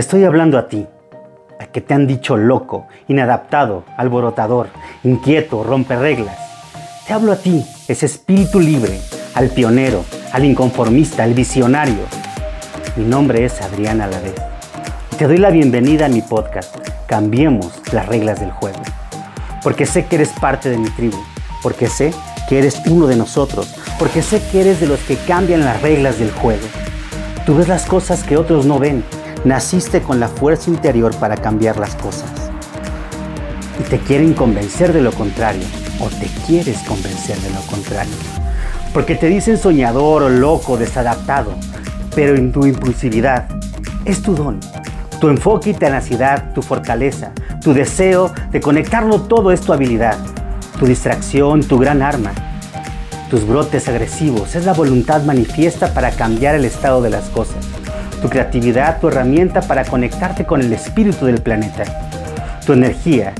Estoy hablando a ti, a que te han dicho loco, inadaptado, alborotador, inquieto, rompe reglas. Te hablo a ti, ese espíritu libre, al pionero, al inconformista, al visionario. Mi nombre es Adrián Alavés. Te doy la bienvenida a mi podcast. Cambiemos las reglas del juego. Porque sé que eres parte de mi tribu. Porque sé que eres uno de nosotros. Porque sé que eres de los que cambian las reglas del juego. Tú ves las cosas que otros no ven Naciste con la fuerza interior para cambiar las cosas. Y te quieren convencer de lo contrario, o te quieres convencer de lo contrario. Porque te dicen soñador o loco, desadaptado, pero en tu impulsividad es tu don. Tu enfoque y tenacidad, tu fortaleza, tu deseo de conectarlo todo es tu habilidad, tu distracción, tu gran arma. Tus brotes agresivos es la voluntad manifiesta para cambiar el estado de las cosas tu creatividad, tu herramienta para conectarte con el espíritu del planeta, tu energía,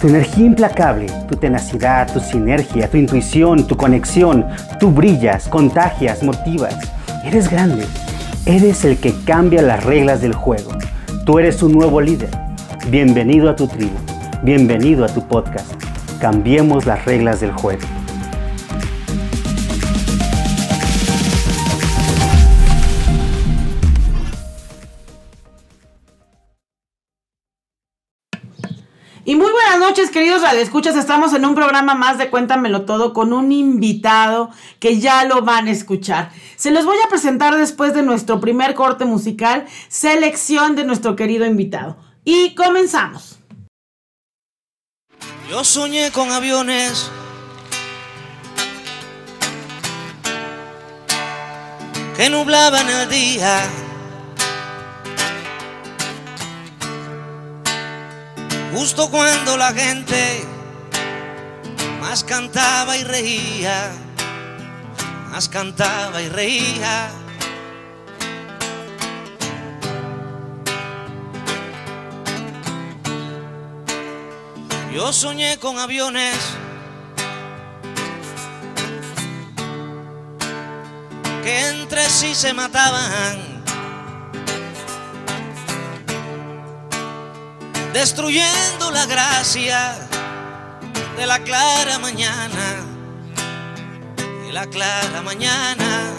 tu energía implacable, tu tenacidad, tu sinergia, tu intuición, tu conexión, tú brillas, contagias, motivas. Eres grande, eres el que cambia las reglas del juego. Tú eres un nuevo líder. Bienvenido a tu tribu, bienvenido a tu podcast. Cambiemos las reglas del juego. Noches, queridos radioescuchas. Estamos en un programa más de Cuéntamelo Todo con un invitado que ya lo van a escuchar. Se los voy a presentar después de nuestro primer corte musical, selección de nuestro querido invitado. Y comenzamos. Yo soñé con aviones. Que nublaban el día justo cuando la gente más cantaba y reía, más cantaba y reía. Yo soñé con aviones que entre sí se mataban destruyendo la gracia de la clara mañana, de la clara mañana.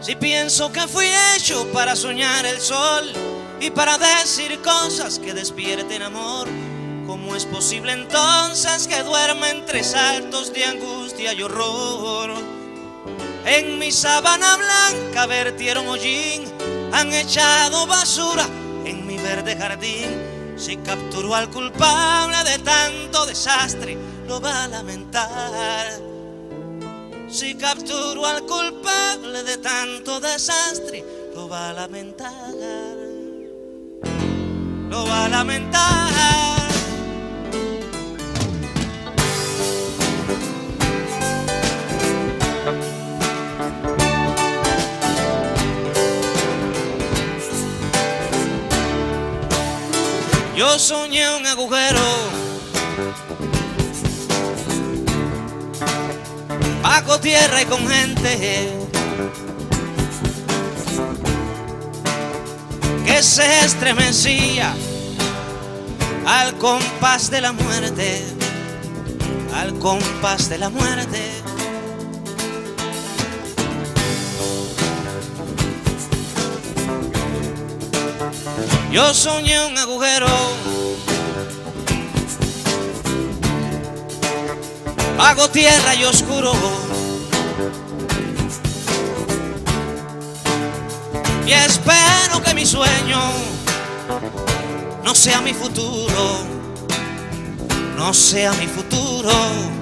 Si pienso que fui hecho para soñar el sol y para decir cosas que despierten amor, ¿cómo es posible entonces que duerma entre saltos de angustia y horror? En mi sábana blanca vertieron hollín, han echado basura en mi verde jardín. Si capturó al culpable de tanto desastre, lo va a lamentar. Si capturó al culpable de tanto desastre, lo va a lamentar. Lo va a lamentar. Yo soñé un agujero bajo tierra y con gente que se estremecía al compás de la muerte, al compás de la muerte. Yo soñé un agujero bajo tierra y oscuro. Y espero que mi sueño no sea mi futuro, no sea mi futuro.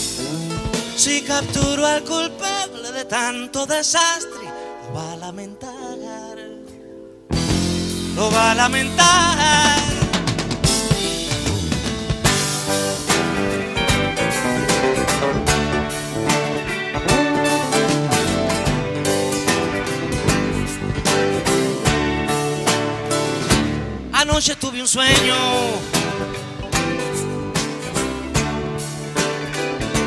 Si capturo al culpable de tanto desastre, lo va a lamentar. Lo va a lamentar. Anoche tuve un sueño.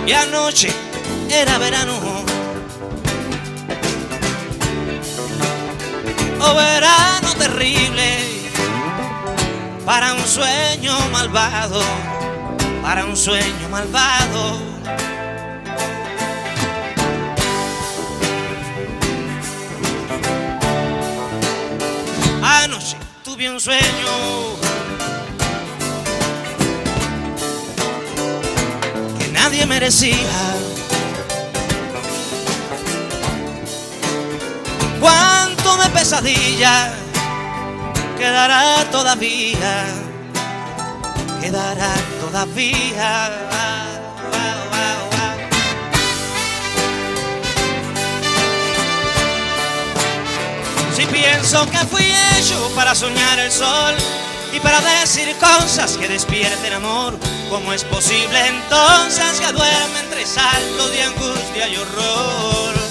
Y anoche era verano. Oh, verano terrible. Para un sueño malvado. Para un sueño malvado. Anoche tuve un sueño. Que nadie merecía. Pesadilla quedará todavía. Quedará todavía. Si pienso que fui hecho para soñar el sol y para decir cosas que despierten amor, ¿cómo es posible entonces que duerme entre saltos de angustia y horror?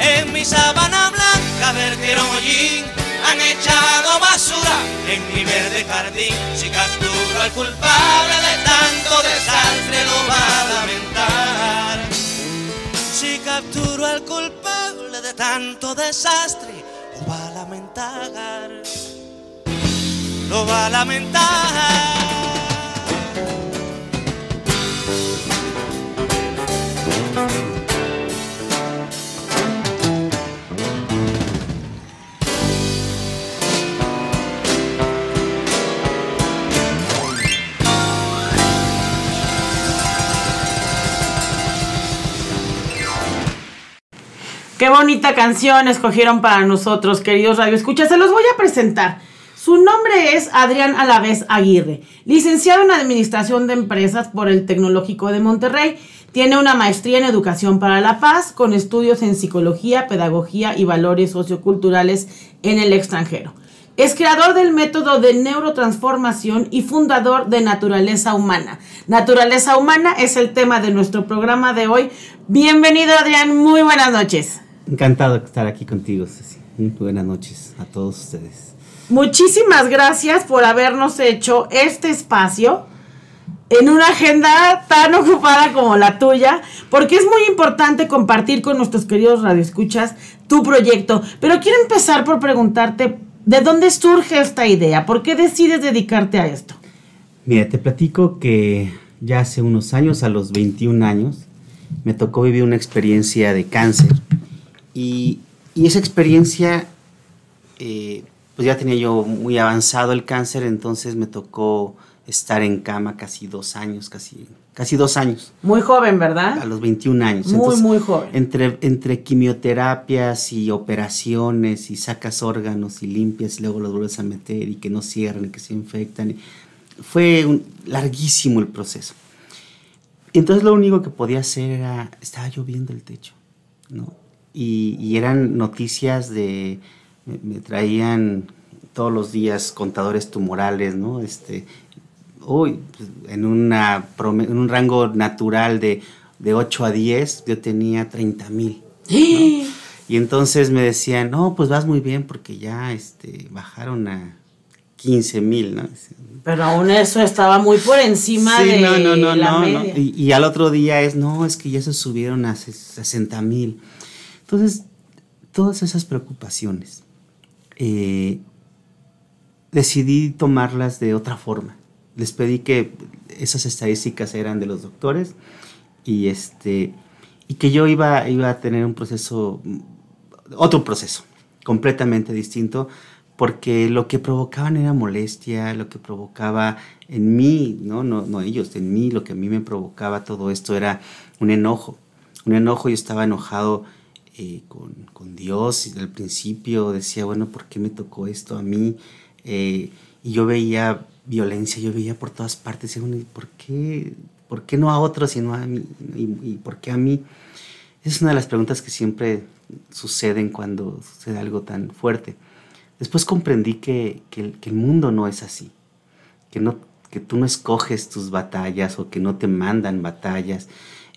En mi sábana blanca vertieron hollín, han echado basura en mi verde jardín. Si capturo al culpable de tanto desastre, lo va a lamentar. Si capturo al culpable de tanto desastre, lo va a lamentar. Lo va a lamentar. Qué bonita canción escogieron para nosotros, queridos Radio Escucha. Se los voy a presentar. Su nombre es Adrián Alavés Aguirre, licenciado en Administración de Empresas por el Tecnológico de Monterrey. Tiene una maestría en Educación para la Paz con estudios en Psicología, Pedagogía y Valores Socioculturales en el extranjero. Es creador del método de neurotransformación y fundador de Naturaleza Humana. Naturaleza Humana es el tema de nuestro programa de hoy. Bienvenido Adrián, muy buenas noches. Encantado de estar aquí contigo, Ceci. Muy buenas noches a todos ustedes. Muchísimas gracias por habernos hecho este espacio en una agenda tan ocupada como la tuya, porque es muy importante compartir con nuestros queridos radioescuchas tu proyecto. Pero quiero empezar por preguntarte, ¿de dónde surge esta idea? ¿Por qué decides dedicarte a esto? Mira, te platico que ya hace unos años, a los 21 años, me tocó vivir una experiencia de cáncer. Y, y esa experiencia, eh, pues ya tenía yo muy avanzado el cáncer, entonces me tocó estar en cama casi dos años, casi, casi dos años. Muy joven, ¿verdad? A los 21 años. Muy, Entonces, muy joven. Entre, entre quimioterapias y operaciones y sacas órganos y limpias y luego los vuelves a meter y que no cierran y que se infectan. Fue un- larguísimo el proceso. Entonces lo único que podía hacer era, estaba yo viendo el techo, ¿no? Y, y eran noticias de, me, me traían todos los días contadores tumorales, ¿no? Este, uy, pues, en, una, en un rango natural de, de 8 a 10, yo tenía 30 mil. Y entonces me decían, no, pues vas muy bien porque ya este, bajaron a 15 mil, ¿no? Pero aún eso estaba muy por encima Sí, de no, no, no, la media. Y, y al otro día es, no, es que ya se subieron a ses- 60 mil. Entonces, todas esas preocupaciones, eh, decidí tomarlas de otra forma. Les pedí que esas estadísticas eran de los doctores y, este, y que yo iba, iba a tener un proceso, otro proceso, completamente distinto, porque lo que provocaban era molestia, lo que provocaba en mí, no, no, no ellos, en mí, lo que a mí me provocaba todo esto era un enojo, un enojo, yo estaba enojado eh, con, con Dios y al principio decía, bueno, ¿por qué me tocó esto a mí? Eh, y yo veía violencia, yo veía por todas partes, y bueno, ¿por qué, ¿por qué no a otros y no a mí? ¿Y, por qué a mí? es una de las preguntas que siempre suceden cuando sucede algo tan fuerte. Después comprendí que, que, el mundo no es así, que, no, que tú no escoges tus batallas o que no te mandan batallas,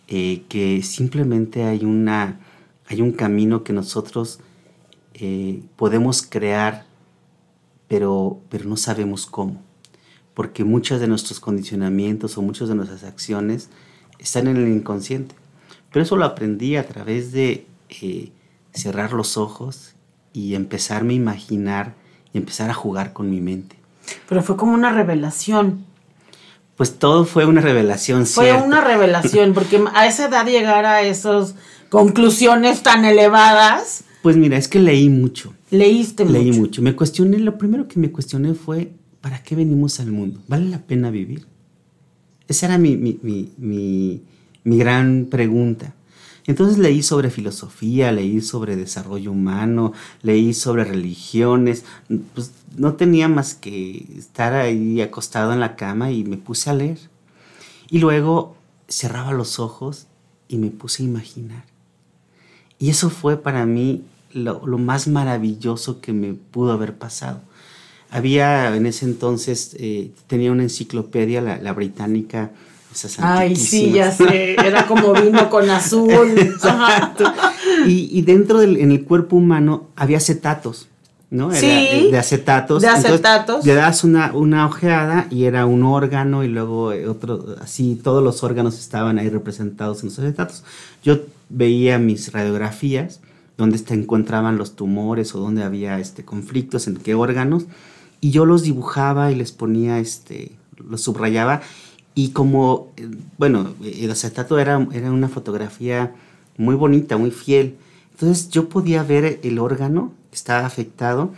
eh, que simplemente hay, una, hay un camino que nosotros eh, podemos crear, pero, pero no sabemos cómo, porque muchos de nuestros condicionamientos o muchas de nuestras acciones están en el inconsciente. Pero eso lo aprendí a través de eh, cerrar los ojos y empezarme a imaginar y empezar a jugar con mi mente. Pero fue como una revelación. Pues todo fue una revelación. Fue una revelación, porque a esa edad llegar a esas conclusiones tan elevadas. Pues mira, es que leí mucho. Leíste mucho. Leí mucho. Me cuestioné, lo primero que me cuestioné fue, ¿para qué venimos al mundo? ¿Vale la pena vivir? Esa era mi, mi, mi, mi gran pregunta. Entonces leí sobre filosofía, leí sobre desarrollo humano, leí sobre religiones. Pues no tenía más que estar ahí acostado en la cama y me puse a leer. Y luego cerraba los ojos y me puse a imaginar. Y eso fue para mí lo, más maravilloso que me pudo haber pasado. Había en ese entonces, eh, tenía una enciclopedia, la, la británica, Ay, sí, ya sé, era como vino con azul. Y, dentro del en el cuerpo humano había acetatos, ¿no? sí, de acetatos. De acetatos. le das una, una ojeada y era un órgano y luego eh, otro, así todos los órganos estaban ahí representados en los acetatos. Yo veía mis radiografías, donde se encontraban los tumores o donde había este, conflictos en qué órganos, y yo los dibujaba y les ponía, este, los subrayaba y como, eh, bueno, el acetato era, era una fotografía muy bonita, muy fiel. Entonces yo podía ver el órgano que estaba afectado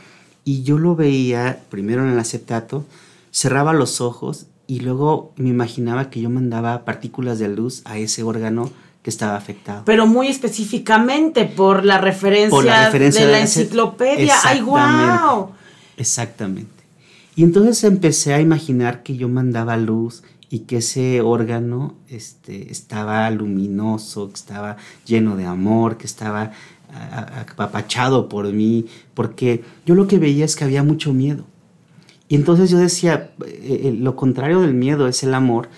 y yo lo veía primero en el acetato, cerraba los ojos y luego me imaginaba que yo mandaba partículas de luz a ese órgano que estaba afectado. Pero muy específicamente por la referencia, de, la enciclopedia. ¡Ay, wow! Exactamente. Y entonces empecé a imaginar que yo mandaba luz y que ese órgano este, estaba luminoso, que estaba lleno de amor, que estaba apapachado por mí, porque yo lo que veía es que había mucho miedo. Y entonces yo decía, eh, eh, lo contrario del miedo es el amor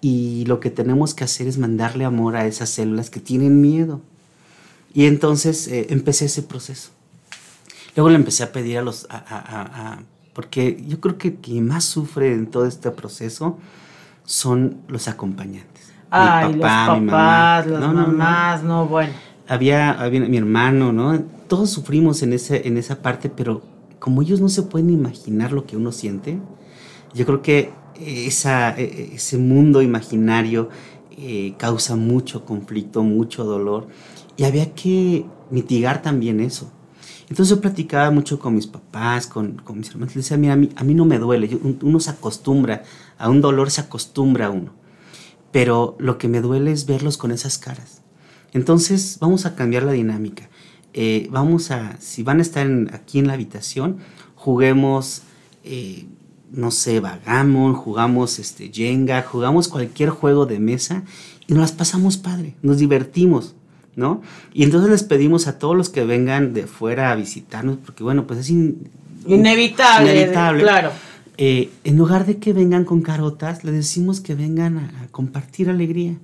y lo que tenemos que hacer es mandarle amor a esas células que tienen miedo. Y entonces eh, empecé ese proceso. Luego le empecé a pedir a los, porque yo creo que quien más sufre en todo este proceso son los acompañantes. Ay, mi papá, los papás, las mamás, no, bueno. Había, había, mi hermano, ¿no? Todos sufrimos en, ese, en esa parte, pero como ellos no se pueden imaginar lo que uno siente, yo creo que esa, e, e, ese mundo imaginario eh, causa mucho conflicto, mucho dolor, y había que mitigar también eso. Entonces yo platicaba mucho con mis papás, con, con mis hermanos, les decía, mira, a mí, a mí no me duele, uno se acostumbra a un dolor se acostumbra uno. Pero lo que me duele es verlos con esas caras. Entonces vamos a cambiar la dinámica. Eh, vamos a, si van a estar aquí en la habitación, juguemos, eh, no sé, vagamos, jugamos este, Jenga, jugamos cualquier juego de mesa y nos las pasamos padre, nos divertimos, ¿no? Y entonces les pedimos a todos los que vengan de fuera a visitarnos, porque bueno, pues es inevitable, inevitable, claro eh, en lugar de que vengan con carotas, le decimos que vengan a, compartir alegría.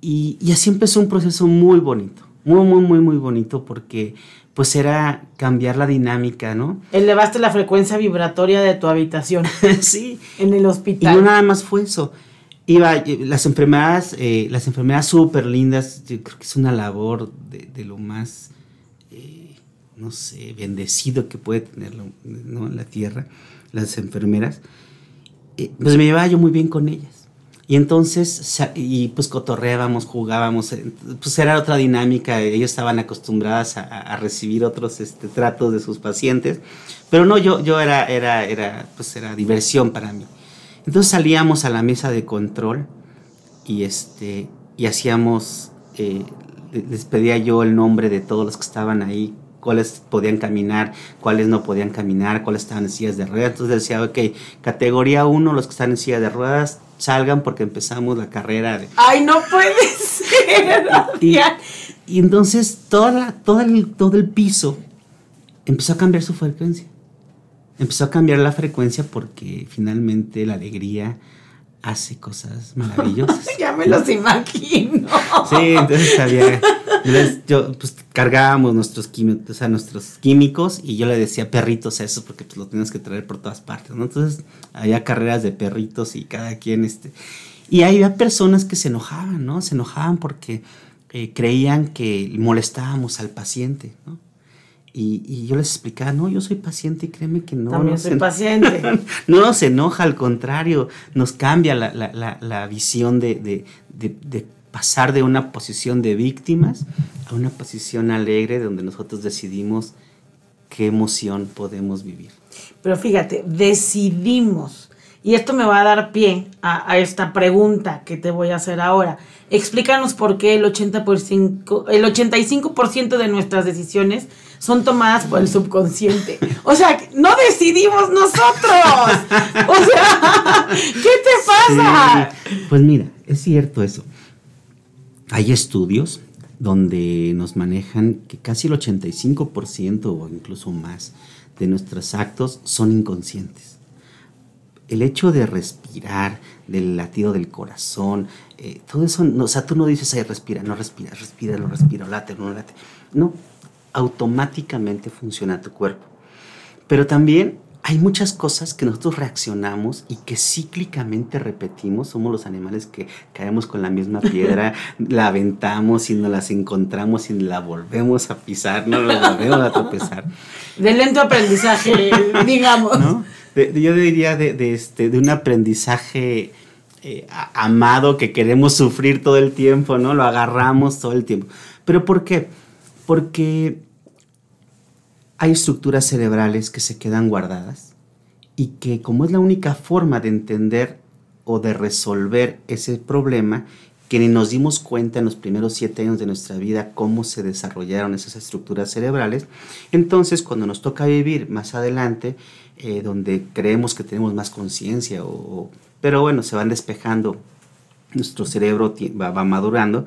Y, así empezó un proceso muy bonito, muy, muy, muy, muy bonito, porque pues era cambiar la dinámica, ¿no? Elevaste la frecuencia vibratoria de tu habitación. sí. En el hospital. Y no nada más fue eso. Iba, eh, las enfermedades, eh, las enfermedades súper lindas, yo creo que es una labor de, lo más, no sé, bendecido que puede tener ¿no? la tierra las enfermeras, eh, pues me llevaba yo muy bien con ellas. Y entonces, y pues cotorreábamos, jugábamos, eh, pues era otra dinámica, ellos estaban acostumbradas a, recibir otros este, tratos de sus pacientes, pero no, yo, yo era, era, era, pues era diversión para mí. Entonces salíamos a la mesa de control y, este, y hacíamos, eh, les pedía yo el nombre de todos los que estaban ahí cuáles podían caminar, cuáles no podían caminar, cuáles estaban en sillas de ruedas. Entonces decía, ok, categoría 1, los que están en silla de ruedas, salgan porque empezamos la carrera de... ¡Ay, no puede ser! Y, y entonces toda todo, el, todo el piso empezó a cambiar su frecuencia. Empezó a cambiar la frecuencia porque finalmente la alegría hace cosas maravillosas. ya me los imagino. Sí, entonces había, yo, pues cargábamos nuestros químicos, o sea, nuestros químicos y yo le decía perritos a eso porque pues lo tienes que traer por todas partes, ¿no? Entonces había carreras de perritos y cada quien, este, y había personas que se enojaban, ¿no? Se enojaban porque eh, creían que molestábamos al paciente, ¿no? Y, yo les explicaba, no, yo soy paciente y créeme que no. También soy paciente. no nos enoja, al contrario, nos cambia la, la, la, visión de, de, de, pasar de una posición de víctimas a una posición alegre donde nosotros decidimos qué emoción podemos vivir. Pero fíjate, decidimos. Y esto me va a dar pie a, a esta pregunta que te voy a hacer ahora. Explícanos por qué el, 80%, el 85% de nuestras decisiones son tomadas por el subconsciente. O sea, no decidimos nosotros. O sea, ¿qué te pasa? Pues mira, es cierto eso. Hay estudios donde nos manejan que casi el 85% o incluso más de nuestros actos son inconscientes. El hecho de respirar, del latido del corazón, eh, todo eso, o sea, tú no dices, ay, respira, no respira, respira, no respira, late, no late. No, automáticamente funciona tu cuerpo. Pero también hay muchas cosas que nosotros reaccionamos y que cíclicamente repetimos. Somos los animales que caemos con la misma piedra, la aventamos y nos las encontramos y la volvemos a pisar, no la volvemos a tropezar. De lento aprendizaje, digamos. yo diría de, este, de un aprendizaje eh, amado que queremos sufrir todo el tiempo, ¿no? Lo agarramos todo el tiempo. ¿Pero por qué? Porque hay estructuras cerebrales que se quedan guardadas y que como es la única forma de entender o de resolver ese problema, que ni nos dimos cuenta en los primeros siete años de nuestra vida cómo se desarrollaron esas estructuras cerebrales, entonces cuando nos toca vivir más adelante, eh, donde creemos que tenemos más conciencia, o, pero bueno, se van despejando, nuestro cerebro va, va madurando,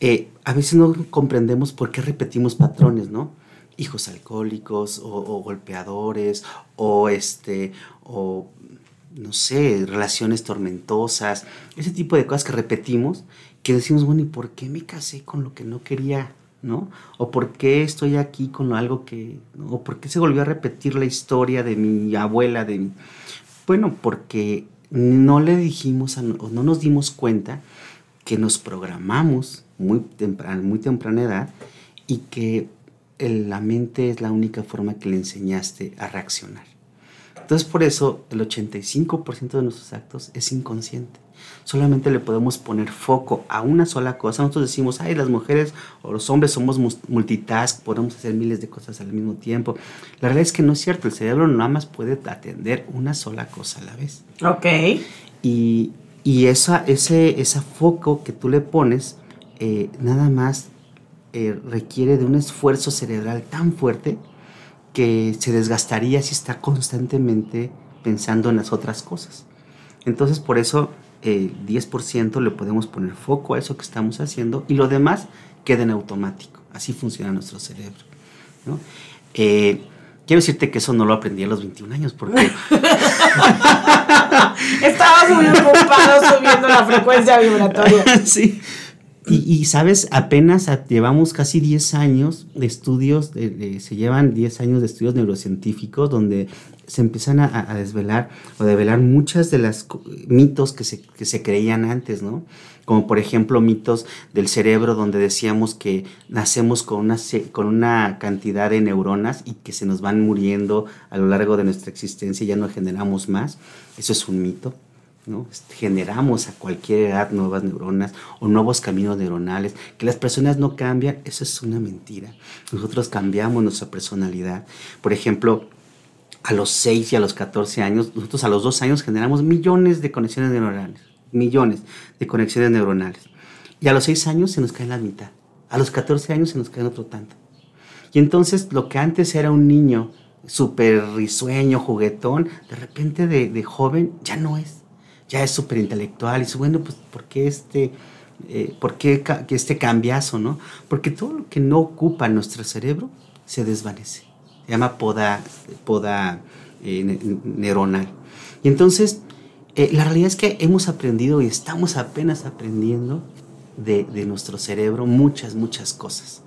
eh, a veces no comprendemos por qué repetimos patrones, ¿no? Hijos alcohólicos o, golpeadores o este o no sé, relaciones tormentosas, ese tipo de cosas que repetimos, que decimos, bueno, ¿y por qué me casé con lo que no quería? ¿No? ¿O por qué estoy aquí con algo que... ¿O por qué se volvió a repetir la historia de mi abuela? De Bueno, porque no le dijimos, o no nos dimos cuenta que nos programamos muy temprana, muy temprana edad y que la mente es la única forma que le enseñaste a reaccionar. Entonces por eso el 85% de nuestros actos es inconsciente. Solamente le podemos poner foco a una sola cosa. Nosotros decimos, ay, las mujeres o los hombres somos multitask, podemos hacer miles de cosas al mismo tiempo. La realidad es que no es cierto, el cerebro nada más puede atender una sola cosa a la vez. Ok. Y, y esa, ese, ese foco que tú le pones eh, nada más eh, requiere de un esfuerzo cerebral tan fuerte que se desgastaría si está constantemente pensando en las otras cosas. Entonces por eso el 10% le podemos poner foco a eso que estamos haciendo y lo demás queda en automático. Así funciona nuestro cerebro. Eh, quiero decirte que eso no lo aprendí a los 21 años porque... Estabas muy ocupado subiendo la frecuencia vibratoria. sí. Y, sabes, apenas llevamos casi 10 años de estudios, se llevan 10 años de estudios neurocientíficos donde se empiezan a, desvelar o develar muchas de las mitos que se, que se creían antes, ¿no? Como por ejemplo mitos del cerebro donde decíamos que nacemos con una, con una cantidad de neuronas y que se nos van muriendo a lo largo de nuestra existencia y ya no generamos más. Eso es un mito. Generamos a cualquier edad nuevas neuronas o nuevos caminos neuronales. Que las personas no cambian, eso es una mentira. Nosotros cambiamos nuestra personalidad. Por ejemplo, a los 6 y a los 14 años, nosotros a los 2 años generamos millones de conexiones neuronales. Millones de conexiones neuronales. Y a los 6 años se nos caen la mitad. A los 14 años se nos caen otro tanto. Y entonces lo que antes era un niño súper risueño, juguetón, de repente de, joven ya no es. Ya es súper intelectual y dice, bueno, pues ¿por qué este, eh, ¿por qué este cambiazo, no? Porque todo lo que no ocupa nuestro cerebro se desvanece. Se llama poda, poda eh, neuronal. Y entonces, eh, la realidad es que hemos aprendido y estamos apenas aprendiendo de, de nuestro cerebro muchas, muchas cosas.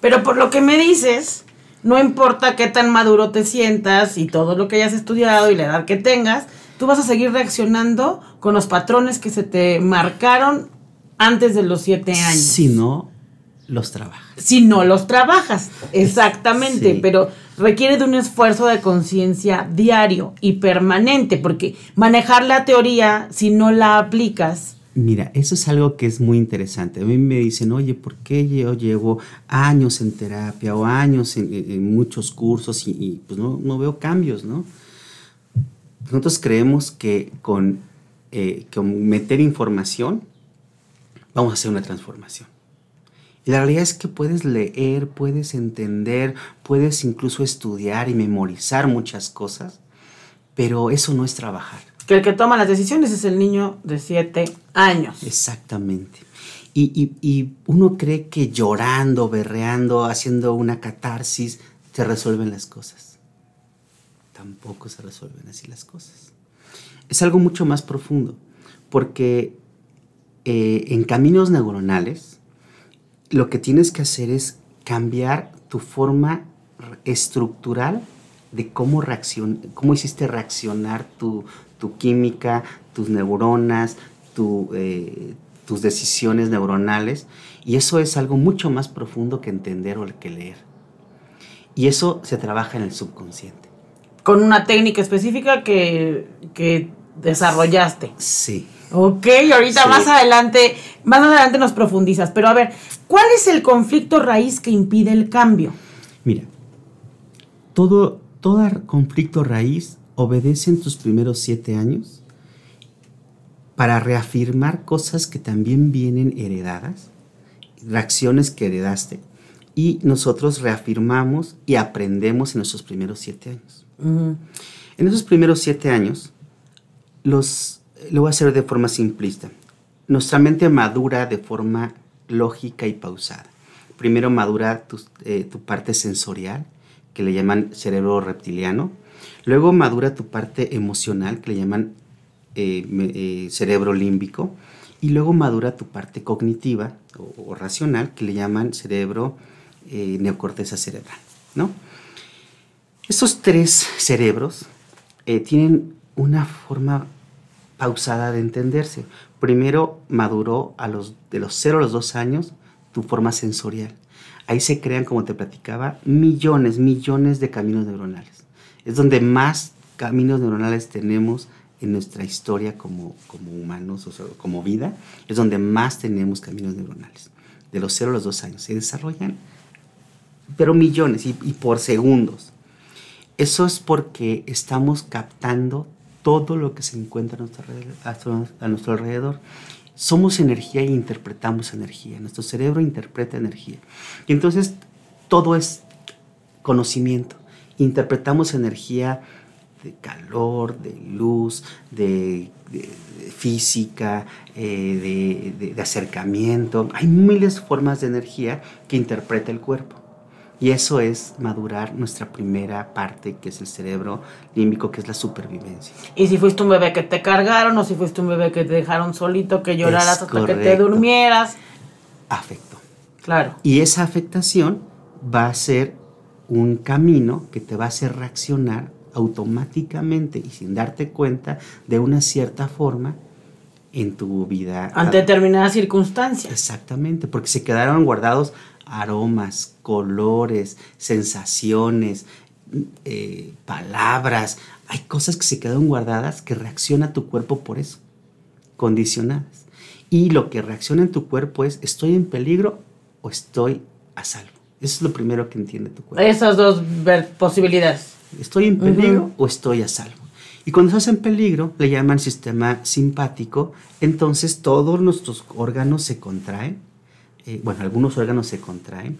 Pero por lo que me dices, no importa qué tan maduro te sientas y todo lo que hayas estudiado y la edad que tengas, tú vas a seguir reaccionando con los patrones que se te marcaron antes de los siete años. Si no los trabajas. Si no los trabajas, exactamente, pero requiere de un esfuerzo de conciencia diario y permanente, porque manejar la teoría, si no la aplicas, Mira, eso es algo que es muy interesante. A mí me dicen, oye, ¿por qué yo llevo años en terapia o años en, muchos cursos y, pues no, no, veo cambios, ¿no? Nosotros creemos que con, eh, con meter información vamos a hacer una transformación. Y la realidad es que puedes leer, puedes entender, puedes incluso estudiar y memorizar muchas cosas, pero eso no es trabajar que el que toma las decisiones es el niño de 7 años. Exactamente. Y, uno cree que llorando, berreando, haciendo una catarsis, se resuelven las cosas. Tampoco se resuelven así las cosas. Es algo mucho más profundo, porque eh, en caminos neuronales, lo que tienes que hacer es cambiar tu forma estructural de cómo, cómo hiciste reaccionar tu, tu química, tus neuronas, eh, tus decisiones neuronales. Y eso es algo mucho más profundo que entender o que leer. Y eso se trabaja en el subconsciente. Con una técnica específica que, desarrollaste. Sí. Ok, ahorita más adelante, más adelante nos profundizas. Pero a ver, ¿cuál es el conflicto raíz que impide el cambio? Mira, todo, todo conflicto raíz obedecen tus primeros siete años para reafirmar cosas que también vienen heredadas, reacciones que heredaste, y nosotros reafirmamos y aprendemos en nuestros primeros siete años. En esos primeros siete años, los, lo voy a hacer de forma simplista. Nuestra mente madura de forma lógica y pausada. Primero madura tu, eh, parte sensorial, que le llaman cerebro reptiliano, Luego madura tu parte emocional, que le llaman eh, eh, cerebro límbico. Y luego madura tu parte cognitiva o, racional, que le llaman cerebro neocorteza cerebral. ¿no? Estos tres cerebros tienen una forma pausada de entenderse. Primero maduró a los, de los 0 a los 2 años tu forma sensorial. Ahí se crean, como te platicaba, millones, millones de caminos neuronales es donde más caminos neuronales tenemos en nuestra historia como, como humanos, o como vida, es donde más tenemos caminos neuronales. De los 0 a los 2 años se desarrollan, pero millones y, por segundos. Eso es porque estamos captando todo lo que se encuentra a nuestro, alrededor. Somos energía e interpretamos energía. Nuestro cerebro interpreta energía. Y entonces todo es conocimiento interpretamos energía de calor, de luz, de, física, eh, de, acercamiento. Hay miles de formas de energía que interpreta el cuerpo. Y eso es madurar nuestra primera parte, que es el cerebro límbico, que es la supervivencia. Y si fuiste un bebé que te cargaron, o si fuiste un bebé que te dejaron solito, que lloraras hasta que te durmieras. Afecto. Claro. Y esa afectación va a ser un camino que te va a hacer reaccionar automáticamente y sin darte cuenta de una cierta forma en tu vida. Ante determinadas circunstancias. Exactamente, porque se quedaron guardados aromas, colores, sensaciones, eh, palabras. Hay cosas que se quedaron guardadas que reacciona tu cuerpo por eso, condicionadas. Y lo que reacciona en tu cuerpo es, ¿estoy en peligro o estoy a salvo? Eso es lo primero que entiende tu cuerpo. Esas dos posibilidades. ¿Estoy en peligro o estoy a salvo? Y cuando estás en peligro, le llaman sistema simpático, entonces todos nuestros órganos se contraen, eh, bueno, algunos órganos se contraen,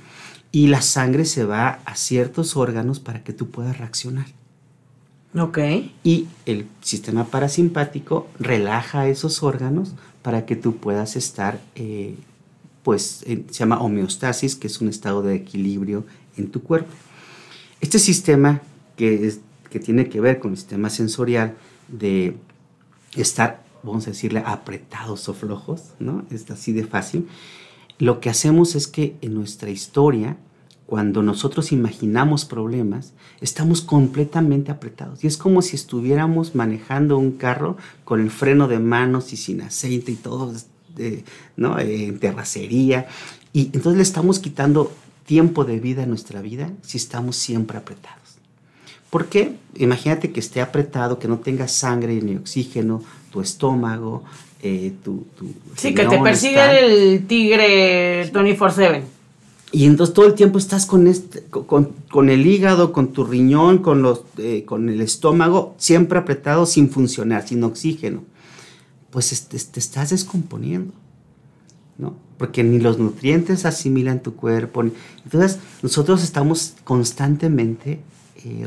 y la sangre se va a ciertos órganos para que tú puedas reaccionar. Ok. Y el sistema parasimpático relaja esos órganos para que tú puedas estar, eh, pues se llama homeostasis, que es un estado de equilibrio en tu cuerpo. Este sistema que, es, que tiene que ver con el sistema sensorial de estar, vamos a decirle, apretados o flojos, ¿no? Es así de fácil. Lo que hacemos es que en nuestra historia, cuando nosotros imaginamos problemas, estamos completamente apretados. Y es como si estuviéramos manejando un carro con el freno de manos y sin aceite y todo, ¿no? Eh, en terracería. Y entonces le estamos quitando tiempo de vida a nuestra vida si estamos siempre apretados. ¿Por qué? Imagínate que esté apretado, que no tenga sangre ni oxígeno, tu estómago, eh, tu, Sí, que te persigue el tigre 24-7. Y entonces todo el tiempo estás con, este, con, el hígado, con tu riñón, con, los, eh, con el estómago, siempre apretado, sin funcionar, sin oxígeno. Pues te, estás descomponiendo, ¿no? Porque ni los nutrientes asimilan tu cuerpo. entonces nosotros estamos constantemente, eh,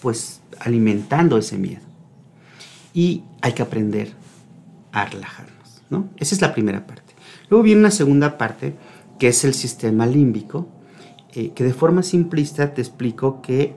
pues, alimentando ese miedo. Y hay que aprender a relajarnos, ¿no? Esa es la primera parte. Luego viene una segunda parte que es el sistema límbico, eh, que de forma simplista te explico que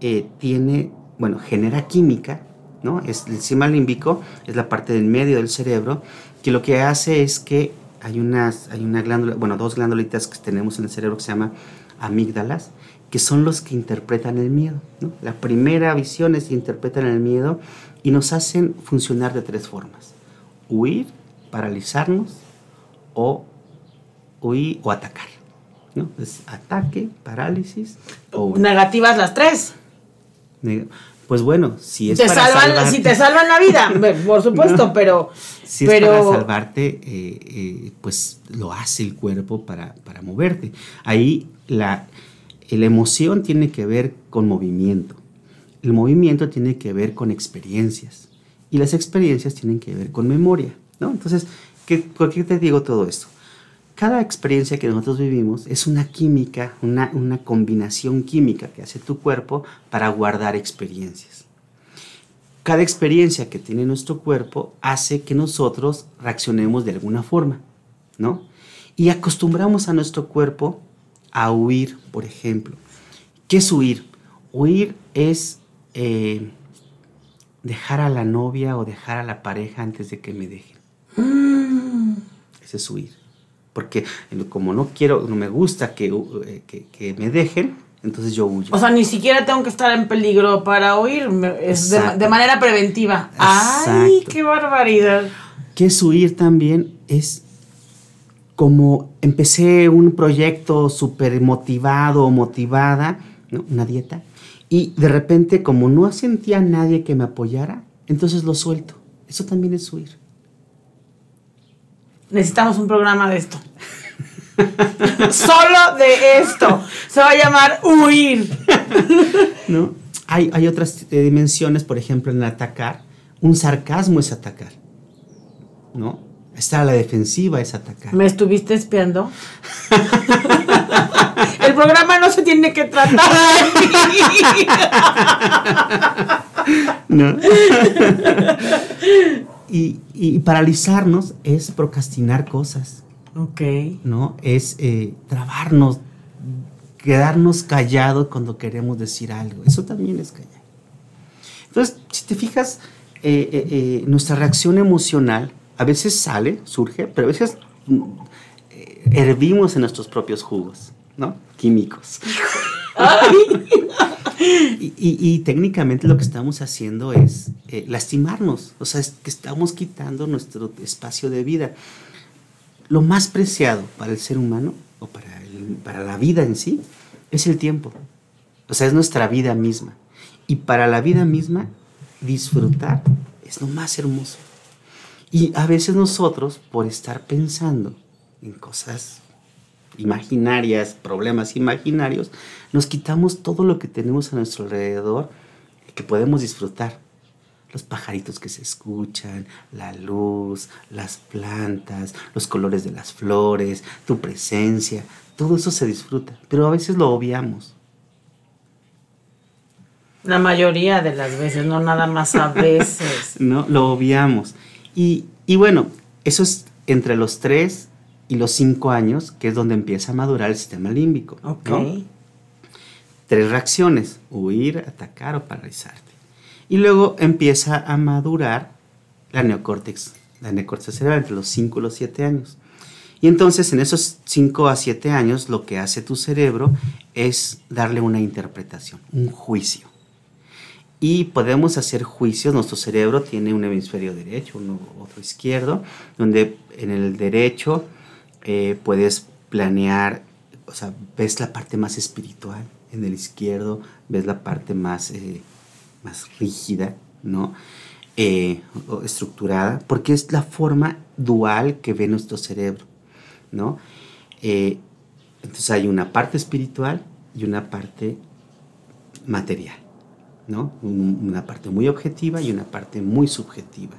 eh, tiene, bueno, genera química, ¿no? Es, el sistema límbico es la parte del medio del cerebro, que lo que hace es que hay, unas, hay una glándula, bueno, dos glándulitas que tenemos en el cerebro que se llama amígdalas, que son los que interpretan el miedo. La primera visión es que interpretan el miedo y nos hacen funcionar de tres formas. Huir, paralizarnos o huir o atacar. ¿no? Es ataque, parálisis o Negativas las tres. Pues bueno, si es te para salvan, Si te salvan la vida, por supuesto, pero... Si es para salvarte, eh, eh, pues lo hace el cuerpo para, para moverte. Ahí la, la emoción tiene que ver con movimiento. El movimiento tiene que ver con experiencias. Y las experiencias tienen que ver con memoria. ¿no? Entonces, ¿qué, ¿por qué te digo todo esto? cada experiencia que nosotros vivimos es una química, una, combinación química que hace tu cuerpo para guardar experiencias. Cada experiencia que tiene nuestro cuerpo hace que nosotros reaccionemos de alguna forma, ¿no? Y acostumbramos a nuestro cuerpo a huir, por ejemplo. ¿Qué es huir? Huir es eh, dejar a la novia o dejar a la pareja antes de que me dejen. Mm. Ese es huir porque como no quiero, no me gusta que, eh, que, me dejen, entonces yo huyo. O sea, ni siquiera tengo que estar en peligro para huir, es de, manera preventiva. ¡Ay, qué barbaridad! Que es huir también es como empecé un proyecto súper motivado o motivada, una dieta, y de repente como no sentía a nadie que me apoyara, entonces lo suelto. Eso también es huir necesitamos un programa de esto. Solo de esto. Se va a llamar huir. ¿No? Hay, hay otras eh, dimensiones, por ejemplo, en atacar. Un sarcasmo es atacar. ¿No? Estar a la defensiva es atacar. ¿Me estuviste espiando? El programa no se tiene que tratar ¿No? Y, paralizarnos es procrastinar cosas. Ok. ¿No? Es eh, trabarnos, quedarnos callados cuando queremos decir algo. Eso también es callar. Entonces, si te fijas, eh, eh, nuestra reacción emocional a veces sale, surge, pero a veces mm, hervimos en nuestros propios jugos, ¿no? Químicos. Y, técnicamente lo que estamos haciendo es eh, lastimarnos, o sea, es que estamos quitando nuestro espacio de vida. Lo más preciado para el ser humano, o para, para la vida en sí, es el tiempo. O sea, es nuestra vida misma. Y para la vida misma, disfrutar es lo más hermoso. Y a veces nosotros, por estar pensando en cosas imaginarias, problemas imaginarios, nos quitamos todo lo que tenemos a nuestro alrededor que podemos disfrutar. los pajaritos que se escuchan, la luz, las plantas, los colores de las flores, tu presencia, todo eso se disfruta, pero a veces lo obviamos. La mayoría de las veces, no nada más a veces. no, lo obviamos. Y, y bueno, eso es entre los 3 y los 5 años, que es donde empieza a madurar el sistema límbico. Ok. ¿no? Tres reacciones, huir, atacar o paralizarte. Y luego empieza a madurar la neocórtex, la neocórtex cerebral entre los 5 y los 7 años. Y entonces en esos 5 a 7 años lo que hace tu cerebro es darle una interpretación, un juicio. Y podemos hacer juicios, nuestro cerebro tiene un hemisferio derecho, otro izquierdo, donde en el derecho eh, puedes planear, o sea, ves la parte más espiritual, en el izquierdo ves la parte más, eh, más rígida, ¿no? Eh, estructurada, porque es la forma dual que ve nuestro cerebro, ¿no? Entonces hay una parte espiritual y una parte material, ¿no? Un- Una parte muy objetiva y una parte muy subjetiva.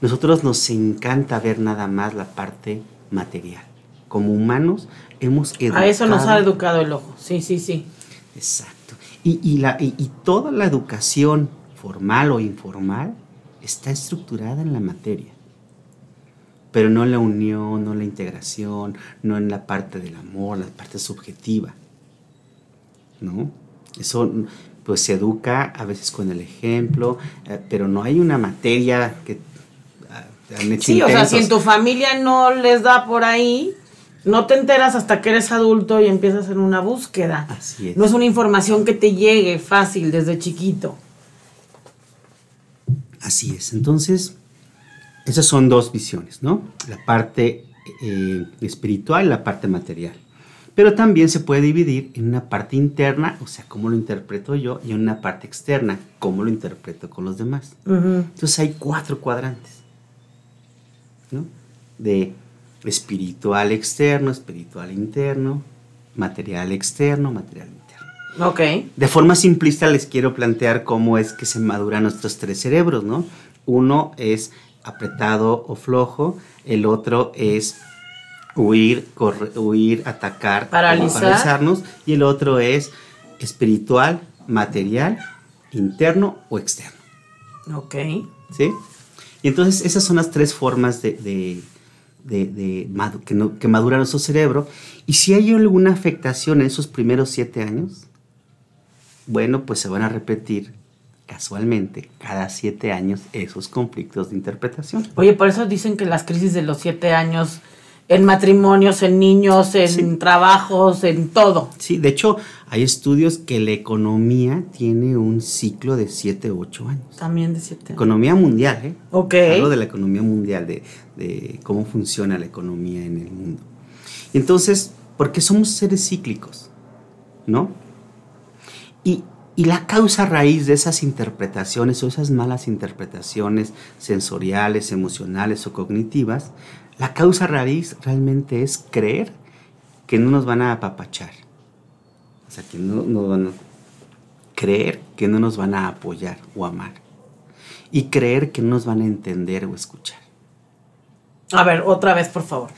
Nosotros nos encanta ver nada más la parte material. Como humanos hemos educado... A eso nos ha educado el ojo. Sí, sí, sí. Exacto. Y, y la, y, y toda la educación formal o informal está estructurada en la materia. Pero no en la unión, no en la integración, no en la parte del amor, la parte subjetiva. ¿No? Eso pues se educa a veces con el ejemplo, eh, pero no hay una materia que ah, han hecho Sí, o sea, si en tu familia no les da por ahí, no te enteras hasta que eres adulto y empiezas en una búsqueda. Así es. No es una información que te llegue fácil desde chiquito. Así es. Entonces, esas son dos visiones, ¿no? La parte eh, espiritual y la parte material. Pero también se puede dividir en una parte interna, o sea, cómo lo interpreto yo, y en una parte externa, cómo lo interpreto con los demás. Ujú. Entonces hay cuatro cuadrantes, ¿no? De espiritual externo, espiritual interno, material externo, material interno. Ok. De forma simplista les quiero plantear cómo es que se maduran nuestros tres cerebros, ¿no? Uno es apretado o flojo, el otro es huir, corre- huir, atacar, Paralizar. paralizarnos, y el otro es espiritual, material, interno o externo, Ok. ¿sí? Y entonces esas son las tres formas de, de- de- de madu- que, no- que madura nuestro cerebro. Y si hay alguna afectación en esos primeros siete años, bueno, pues se van a repetir casualmente cada siete años esos conflictos de interpretación. Oye, por eso dicen que las crisis de los siete años en matrimonios, en niños, en Sí. trabajos, en todo. Sí, de hecho, hay estudios que la economía tiene un ciclo de siete u ocho años. También de siete años. Economía mundial, ¿eh? Ok. Hablo de la economía mundial, de, de cómo funciona la economía en el mundo. Y entonces, porque somos seres cíclicos, ¿no? Y, y la causa raíz de esas interpretaciones o esas malas interpretaciones sensoriales, emocionales o cognitivas, la causa raíz realmente es creer que no nos van a apapachar. O sea, que no, no van a creer que no nos van a apoyar o amar y creer que no nos van a entender o escuchar. A ver, otra vez, por favor.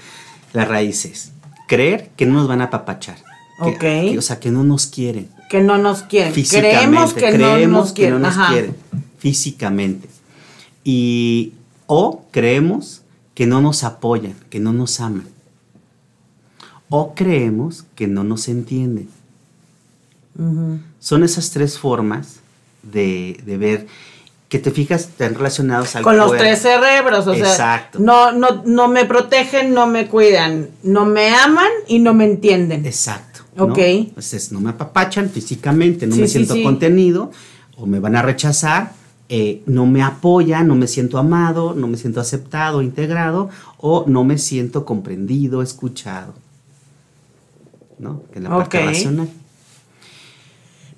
La raíz es creer que no nos van a apapachar. Que- Ok. que- o sea, que no nos quieren. Que no nos quieren. Físicamente. Creemos que no nos que quieren. no nos Ajá. quieren. Físicamente. Y, o creemos que no nos apoyan, que no nos aman. O creemos que no nos entienden. Son esas tres formas de, de ver que te fijas, están relacionados al Con los tres cerebros, o sea, Exacto. no, no, no me protegen, no me cuidan, no me aman y no me entienden. Exacto. ¿no? Ok. Entonces, no me apapachan físicamente, no Sí, me sí, siento sí. contenido, o me van a rechazar, eh, no me apoyan, no me siento amado, no me siento aceptado, integrado, o no me siento comprendido, escuchado. ¿No? Que es la parte racional.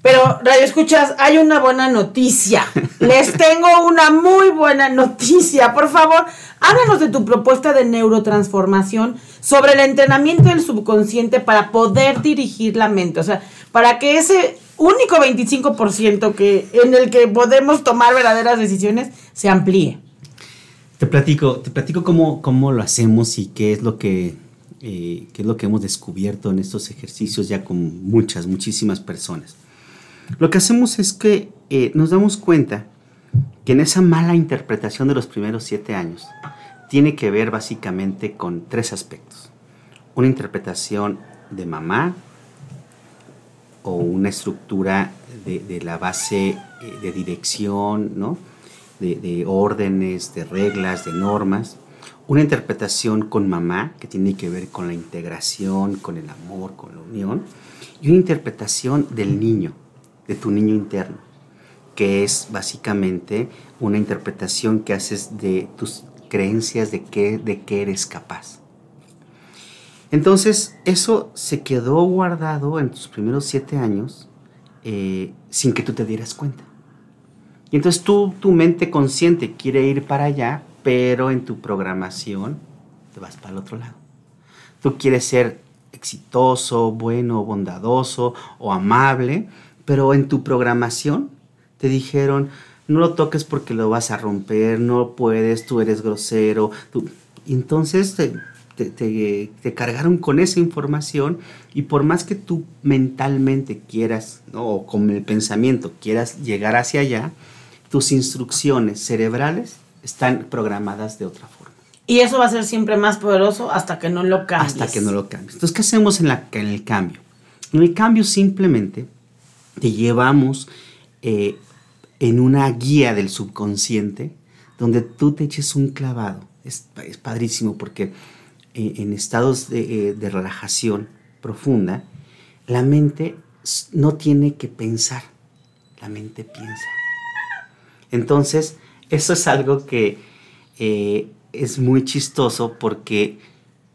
Pero, Radio Escuchas, hay una buena noticia. Les tengo una muy buena noticia. Por favor, háblanos de tu propuesta de neurotransformación sobre el entrenamiento del subconsciente para poder dirigir la mente. O sea, para que ese único 25% que, en el que podemos tomar verdaderas decisiones se amplíe. Te platico, te platico cómo, cómo lo hacemos y qué es lo que eh, qué es lo que hemos descubierto en estos ejercicios ya con muchas, muchísimas personas. Lo que hacemos es que eh, nos damos cuenta que en esa mala interpretación de los primeros siete años tiene que ver básicamente con tres aspectos. Una interpretación de mamá o una estructura de, la base eh, de dirección, ¿no? de, órdenes, de reglas, de normas. Una interpretación con mamá, que tiene que ver con la integración, con el amor, con la unión. Y una interpretación del niño, de tu niño interno, que es básicamente una interpretación que haces de tus creencias de qué, de qué eres capaz. Entonces, eso se quedó guardado en tus primeros siete años eh, sin que tú te dieras cuenta. Y entonces tú, tu mente consciente quiere ir para allá, pero en tu programación te vas para el otro lado. Tú quieres ser exitoso, bueno, bondadoso o amable, pero en tu programación te dijeron, no lo toques porque lo vas a romper, no puedes, tú eres grosero. Y entonces te, cargaron con esa información y por más que tú mentalmente quieras, o con el pensamiento quieras llegar hacia allá, tus instrucciones cerebrales están programadas de otra forma. Y eso va a ser siempre más poderoso hasta que no lo cambies. Hasta que no lo cambies. Entonces, ¿qué hacemos en, la, en el cambio? En el cambio simplemente te llevamos eh, en una guía del subconsciente donde tú te eches un clavado. Es, padrísimo porque eh, en estados de, eh, de, relajación profunda, la mente no tiene que pensar, la mente piensa. Entonces, eso es algo que es muy chistoso porque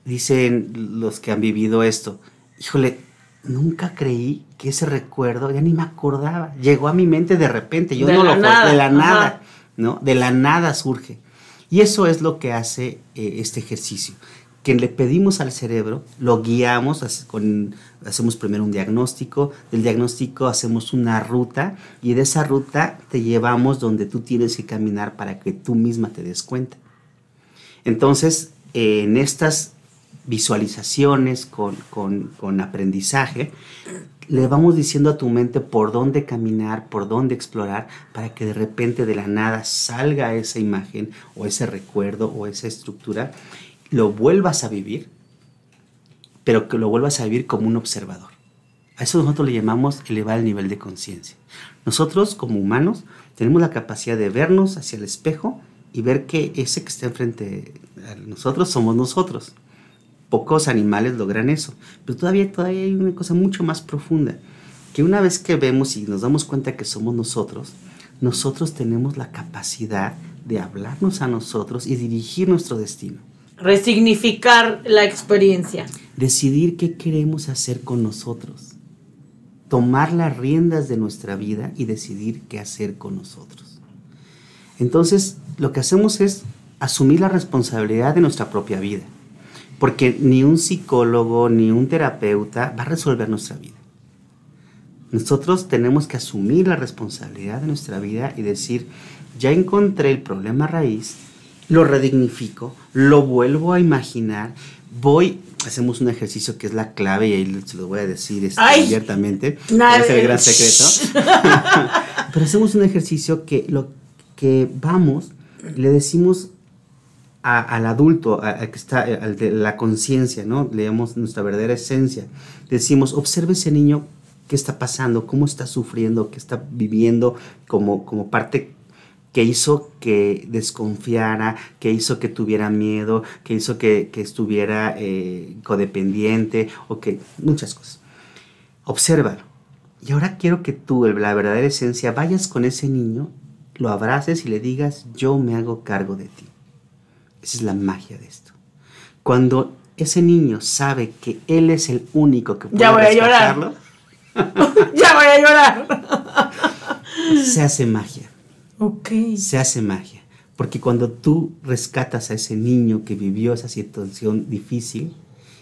dicen los que han vivido esto, híjole, nunca creí que ese recuerdo, ya ni me acordaba, llegó a mi mente de repente, yo no lo nada. de la nada, ¿no? De la nada surge. Y eso es lo que hace eh, este ejercicio, que le pedimos al cerebro, lo guiamos, con, hacemos primero un diagnóstico, del diagnóstico hacemos una ruta y de esa ruta te llevamos donde tú tienes que caminar para que tú misma te des cuenta. Entonces, en estas visualizaciones, con, aprendizaje, le vamos diciendo a tu mente por dónde caminar, por dónde explorar, para que de repente de la nada salga esa imagen o ese recuerdo o esa estructura, lo vuelvas a vivir, pero que lo vuelvas a vivir como un observador. A eso nosotros le llamamos elevar el nivel de conciencia. Nosotros como humanos tenemos la capacidad de vernos hacia el espejo y ver que ese que está enfrente a nosotros somos nosotros. Pocos animales logran eso, pero todavía, todavía hay una cosa mucho más profunda, que una vez que vemos y nos damos cuenta que somos nosotros, nosotros tenemos la capacidad de hablarnos a nosotros y dirigir nuestro destino. Resignificar la experiencia. Decidir qué queremos hacer con nosotros. Tomar las riendas de nuestra vida y decidir qué hacer con nosotros. Entonces, lo que hacemos es asumir la responsabilidad de nuestra propia vida porque ni un psicólogo ni un terapeuta va a resolver nuestra vida. Nosotros tenemos que asumir la responsabilidad de nuestra vida y decir, ya encontré el problema raíz, lo redignifico, lo vuelvo a imaginar, voy, hacemos un ejercicio que es la clave y ahí se lo voy a decir este, abiertamente, es el gran secreto, pero hacemos un ejercicio que lo que vamos, le decimos al adulto, al que está, al de la conciencia, ¿no? Leemos nuestra verdadera esencia. Decimos, observe ese niño, qué está pasando, cómo está sufriendo, qué está viviendo como, como parte que hizo que desconfiara, que hizo que tuviera miedo, que hizo que, estuviera eh, codependiente, o que muchas cosas. Obsérvalo. Y ahora quiero que tú, la verdadera esencia, vayas con ese niño, lo abraces y le digas, yo me hago cargo de ti. Esa es la magia de esto. Cuando ese niño sabe que él es el único que puede ya voy a llorar. ya voy a llorar. se hace magia. Ok. Se hace magia. Porque cuando tú rescatas a ese niño que vivió esa situación difícil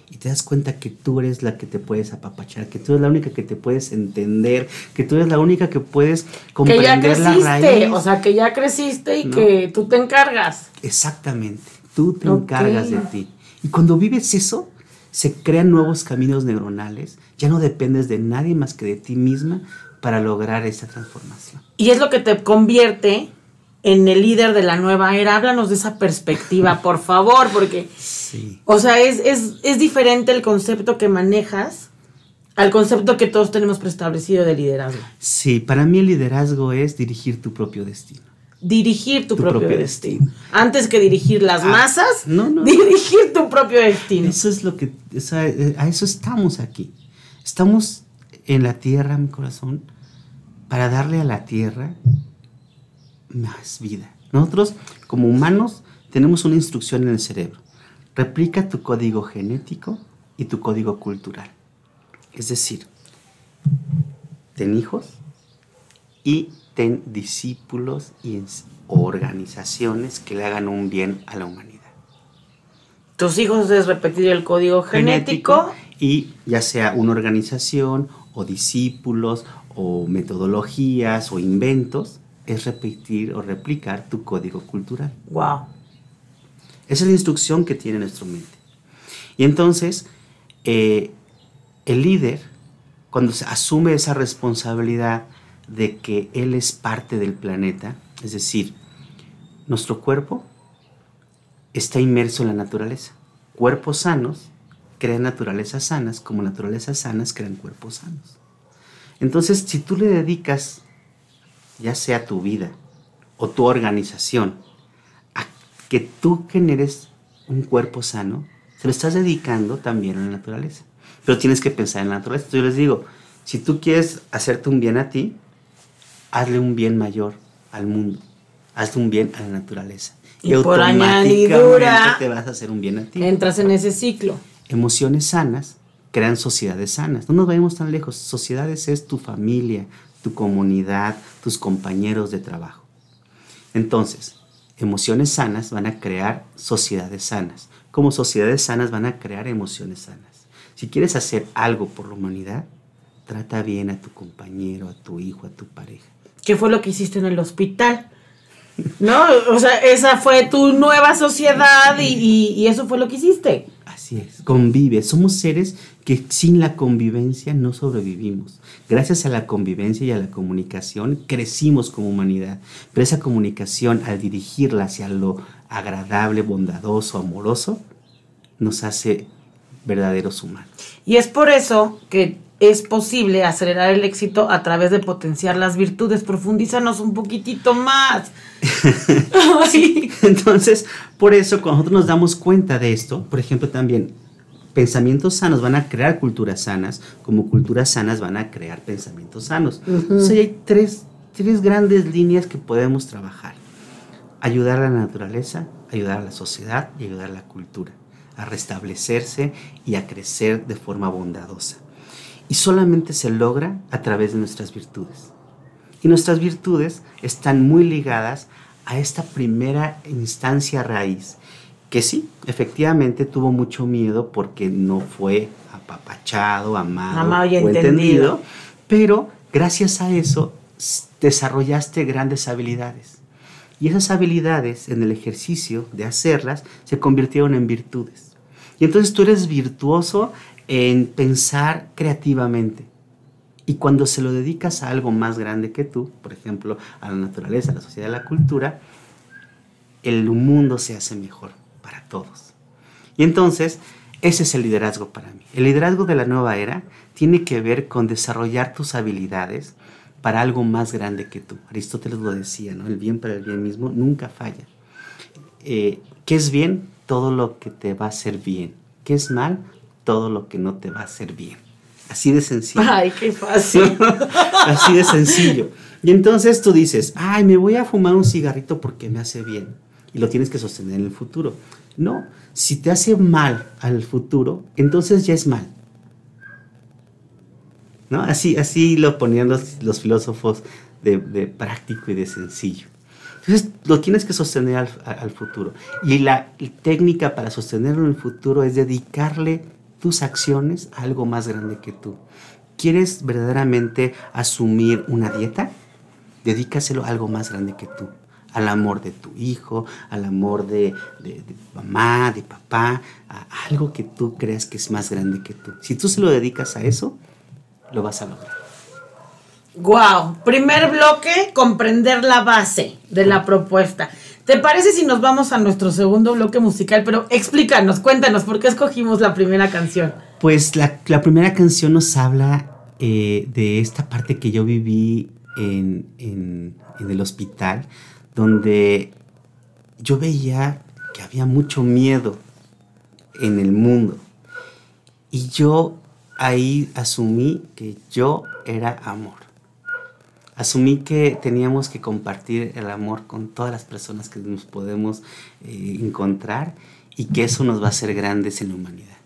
y te das cuenta que tú eres la que te puedes apapachar, que tú eres la única que te puedes entender, que tú eres la única que puedes comprender que ya la raíz. O sea, que ya creciste y que tú te encargas. Exactamente, tú te encargas de ti. Y cuando vives eso, se crean nuevos caminos neuronales, ya no dependes de nadie más que de ti misma para lograr esa transformación. Y es lo que te convierte en el líder de la nueva era. Háblanos de esa perspectiva, por favor, porque, sí. o sea, es, es, diferente el concepto que manejas al concepto que todos tenemos preestablecido de liderazgo. Sí, para mí el liderazgo es dirigir tu propio destino. Dirigir tu, propio, destino. Antes que dirigir las ah, masas, no, no, dirigir tu propio destino. Eso es lo que, a eso estamos aquí. Estamos en la tierra, mi corazón, para darle a la tierra más vida. Nosotros, como humanos, tenemos una instrucción en el cerebro. Replica tu código genético y tu código cultural. Es decir, ten hijos y ten discípulos y organizaciones que le hagan un bien a la humanidad. Tus hijos es repetir el código genético, genético y ya sea una organización o discípulos o metodologías o inventos es repetir o replicar tu código cultural. Wow. Esa es la instrucción que tiene nuestra mente. Y entonces, eh, el líder, cuando se asume esa responsabilidad de que él es parte del planeta, es decir, nuestro cuerpo está inmerso en la naturaleza. Cuerpos sanos crean naturalezas sanas, como naturalezas sanas crean cuerpos sanos. Entonces, si tú le dedicas, ya sea tu vida o tu organización, a que tú generes un cuerpo sano, se lo estás dedicando también a la naturaleza. Pero tienes que pensar en la naturaleza. Entonces yo les digo, si tú quieres hacerte un bien a ti, hazle un bien mayor al mundo. Hazle un bien a la naturaleza. Y, por añadidura te vas a hacer un bien a ti. Entras en ese ciclo. Emociones sanas crean sociedades sanas. No nos vayamos tan lejos. Sociedades es tu familia, tu comunidad, tus compañeros de trabajo. Entonces, emociones sanas van a crear sociedades sanas. Como sociedades sanas van a crear emociones sanas. Si quieres hacer algo por la humanidad, trata bien a tu compañero, a tu hijo, a tu pareja. ¿Qué fue lo que hiciste en el hospital? ¿No? O sea, esa fue tu nueva sociedad y, y eso fue lo que hiciste. Así es, convive. Somos seres que sin la convivencia no sobrevivimos. Gracias a la convivencia y a la comunicación crecimos como humanidad. Pero esa comunicación, al dirigirla hacia lo agradable, bondadoso, amoroso, nos hace verdaderos humanos. Y es por eso que es posible acelerar el éxito a través de potenciar las virtudes. Profundízanos un poquitito más. sí. Entonces, por eso, cuando nosotros nos damos cuenta de esto, por ejemplo, también pensamientos sanos van a crear culturas sanas, como culturas sanas van a crear pensamientos sanos. Entonces, hay tres, tres grandes líneas que podemos trabajar. Ayudar a la naturaleza, ayudar a la sociedad y ayudar a la cultura a restablecerse y a crecer de forma bondadosa. Y solamente se logra a través de nuestras virtudes. Y nuestras virtudes están muy ligadas a esta primera instancia raíz, que sí, efectivamente tuvo mucho miedo porque no fue apapachado, amado, y o entendido, pero gracias a eso desarrollaste grandes habilidades. Y esas habilidades en el ejercicio de hacerlas se convirtieron en virtudes. Y entonces tú eres virtuoso en pensar creativamente. Y cuando se lo dedicas a algo más grande que tú, por ejemplo, a la naturaleza, a la sociedad, a la cultura, el mundo se hace mejor para todos. Y entonces, ese es el liderazgo para mí. El liderazgo de la nueva era tiene que ver con desarrollar tus habilidades para algo más grande que tú. Aristóteles lo decía, ¿no? El bien para el bien mismo nunca falla. Eh, ¿Qué es bien? Todo lo que te va a hacer bien. ¿Qué es mal? todo lo que no te va a hacer bien. Así de sencillo. Ay, qué fácil. Así de sencillo. Y entonces tú dices, ay, me voy a fumar un cigarrito porque me hace bien. Y lo tienes que sostener en el futuro. No, si te hace mal al futuro, entonces ya es mal. ¿No? Así, así lo ponían los, filósofos de, práctico y de sencillo. Entonces lo tienes que sostener al, al futuro. Y la técnica para sostenerlo en el futuro es dedicarle tus acciones a algo más grande que tú. ¿Quieres verdaderamente asumir una dieta? Dedícaselo a algo más grande que tú. Al amor de tu hijo, al amor de, de, mamá, de papá, a algo que tú creas que es más grande que tú. Si tú se lo dedicas a eso, lo vas a lograr. Wow, primer bloque, comprender la base de la propuesta. ¿Te parece si nos vamos a nuestro segundo bloque musical? Pero explícanos, cuéntanos, ¿por qué escogimos la primera canción? Pues la, primera canción nos habla eh, de esta parte que yo viví en, en, en el hospital, donde yo veía que había mucho miedo en el mundo. Y yo ahí asumí que yo era amor asumí que teníamos que compartir el amor con todas las personas que nos podemos eh, encontrar y que eso nos va a hacer grandes en la humanidad.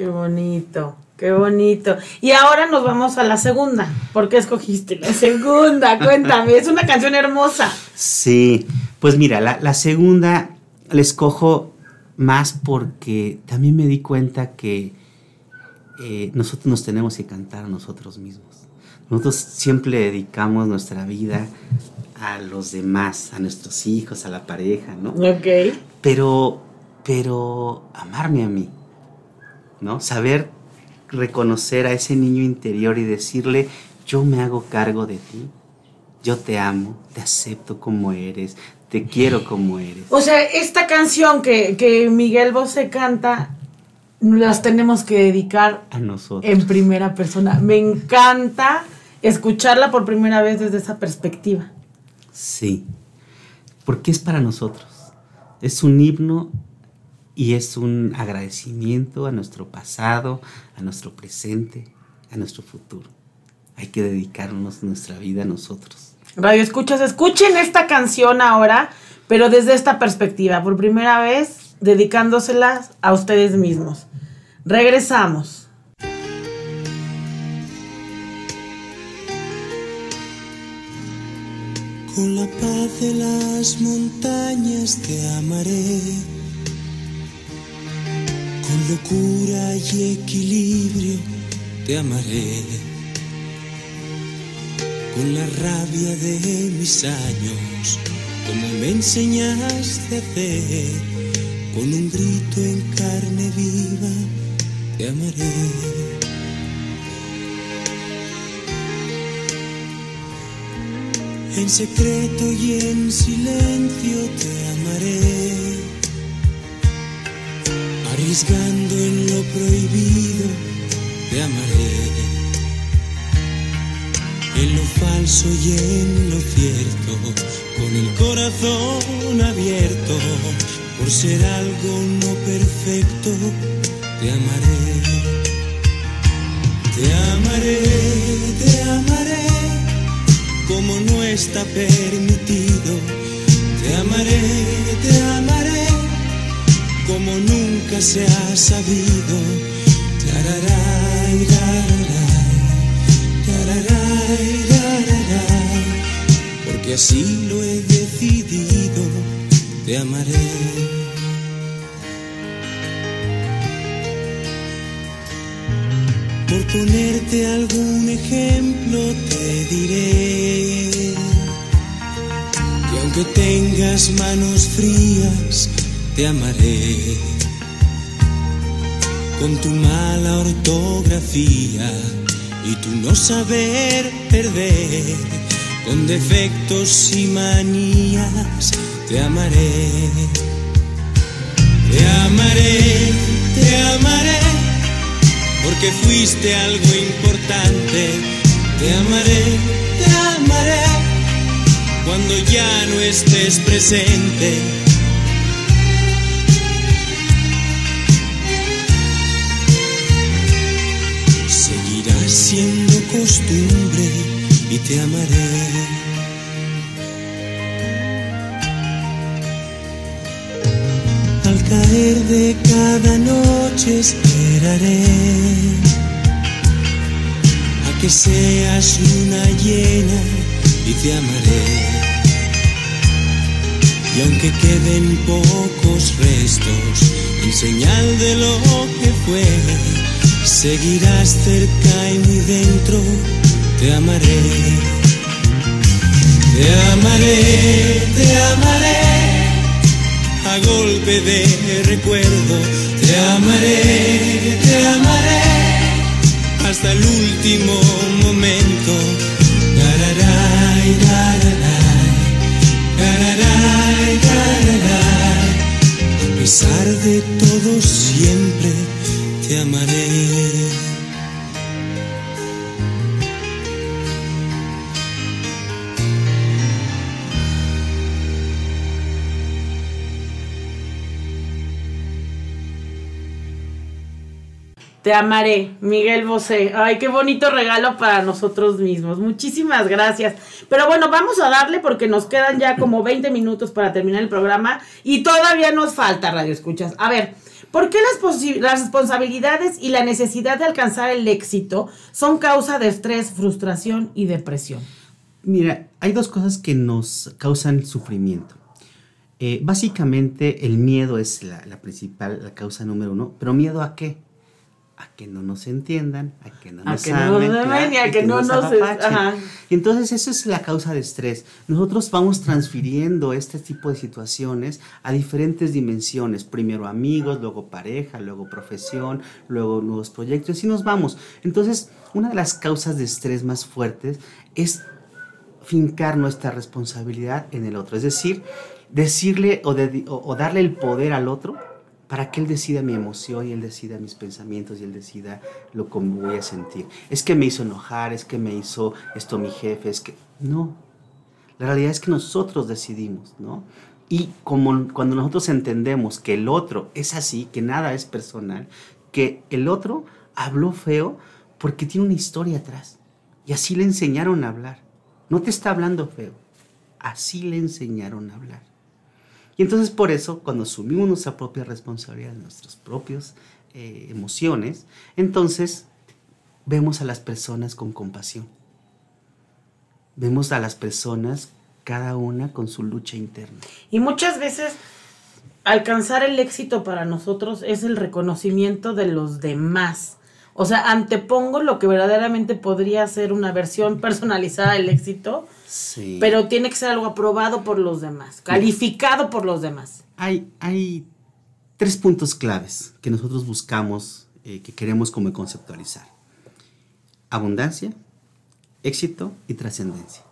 Qué bonito, qué bonito. Y ahora nos vamos a la segunda. ¿Por qué escogiste la segunda? Cuéntame, es una canción hermosa. Sí, pues mira, la, segunda la escojo más porque también me di cuenta que eh, nosotros nos tenemos que cantar a nosotros mismos. Nosotros siempre dedicamos nuestra vida a los demás, a nuestros hijos, a la pareja, ¿no? Ok. Pero, pero amarme a mí, ¿no? Saber reconocer a ese niño interior y decirle, yo me hago cargo de ti, yo te amo, te acepto como eres, te quiero como eres. O sea, esta canción que, que Miguel Bosé canta, las tenemos que dedicar a nosotros. En primera persona. Me encanta escucharla por primera vez desde esa perspectiva. Sí, porque es para nosotros. Es un himno y es un agradecimiento a nuestro pasado, a nuestro presente, a nuestro futuro. Hay que dedicarnos nuestra vida a nosotros. Radio Escuchas, escuchen esta canción ahora, pero desde esta perspectiva, por primera vez dedicándoselas a ustedes mismos. Regresamos. Con la paz de las montañas te amaré. Con locura y equilibrio te amaré. Con la rabia de mis años, como me enseñaste a hacer. Con un grito en carne viva te amaré. En secreto y en silencio te amaré, arriesgando en lo prohibido te amaré, en lo falso y en lo cierto, con el corazón abierto, por ser algo no perfecto, te amaré, te amaré, te amaré como no está permitido. Te amaré, te amaré, como nunca se ha sabido. Tararay, porque así lo he decidido, te amaré. Por ponerte algún ejemplo te diré que aunque tengas manos frías, te amaré. Con tu mala ortografía y tu no saber perder, con defectos y manías, te amaré. Te amaré, te amaré porque fuiste algo importante. Te amaré, te amaré, cuando ya no estés presente. Siendo costumbre y te amaré. caer de cada noche esperaré a que seas luna llena y te amaré. Y aunque queden pocos restos, en señal de lo que fue, seguirás cerca y muy dentro, te amaré. Te amaré, te amaré, a golpe de recuerdo, te amaré, te amaré, hasta el último momento. Gararay, gararay, gararay. A pesar de todo siempre te amaré. Te amaré, Miguel Bosé. Ay, qué bonito regalo para nosotros mismos. Muchísimas gracias. Pero bueno, vamos a darle porque nos quedan ya como 20 minutos para terminar el programa y todavía nos falta Radio Escuchas. A ver, ¿por qué las, las responsabilidades y la necesidad de alcanzar el éxito son causa de estrés, frustración y depresión? Mira, hay dos cosas que nos causan sufrimiento. Eh, básicamente el miedo es la, la principal, la causa número uno, pero miedo a qué? A que no nos entiendan, a que no A nos amen, a que no nos-. Y entonces esa es la causa de estrés. Nosotros vamos transfiriendo este tipo de situaciones a diferentes dimensiones. Primero amigos, luego pareja, luego profesión, luego nuevos proyectos y nos vamos. Entonces, una de las causas de estrés más fuertes es fincar nuestra responsabilidad en el otro. Es decir, decirle o, de- o- o darle el poder al otro para que él decida mi emoción y él decida mis pensamientos y él decida lo que voy a sentir. Es que me hizo enojar, es que me hizo esto mi jefe, es que... No, la realidad es que nosotros decidimos, ¿no? Y como cuando nosotros entendemos que el otro es así, que nada es personal, que el otro habló feo porque tiene una historia atrás. Y así le enseñaron a hablar. No te está hablando feo. Así le enseñaron a hablar. Y entonces por eso, cuando asumimos nuestra propia responsabilidad, nuestras propias eh, emociones, entonces vemos a las personas con compasión. Vemos a las personas cada una con su lucha interna. Y muchas veces alcanzar el éxito para nosotros es el reconocimiento de los demás. O sea, antepongo lo que verdaderamente podría ser una versión personalizada del éxito, Sí. pero tiene que ser algo aprobado por los demás, calificado por los demás. hay, hay tres puntos claves que nosotros buscamos, eh, que queremos como conceptualizar. Abundancia, éxito y trascendencia.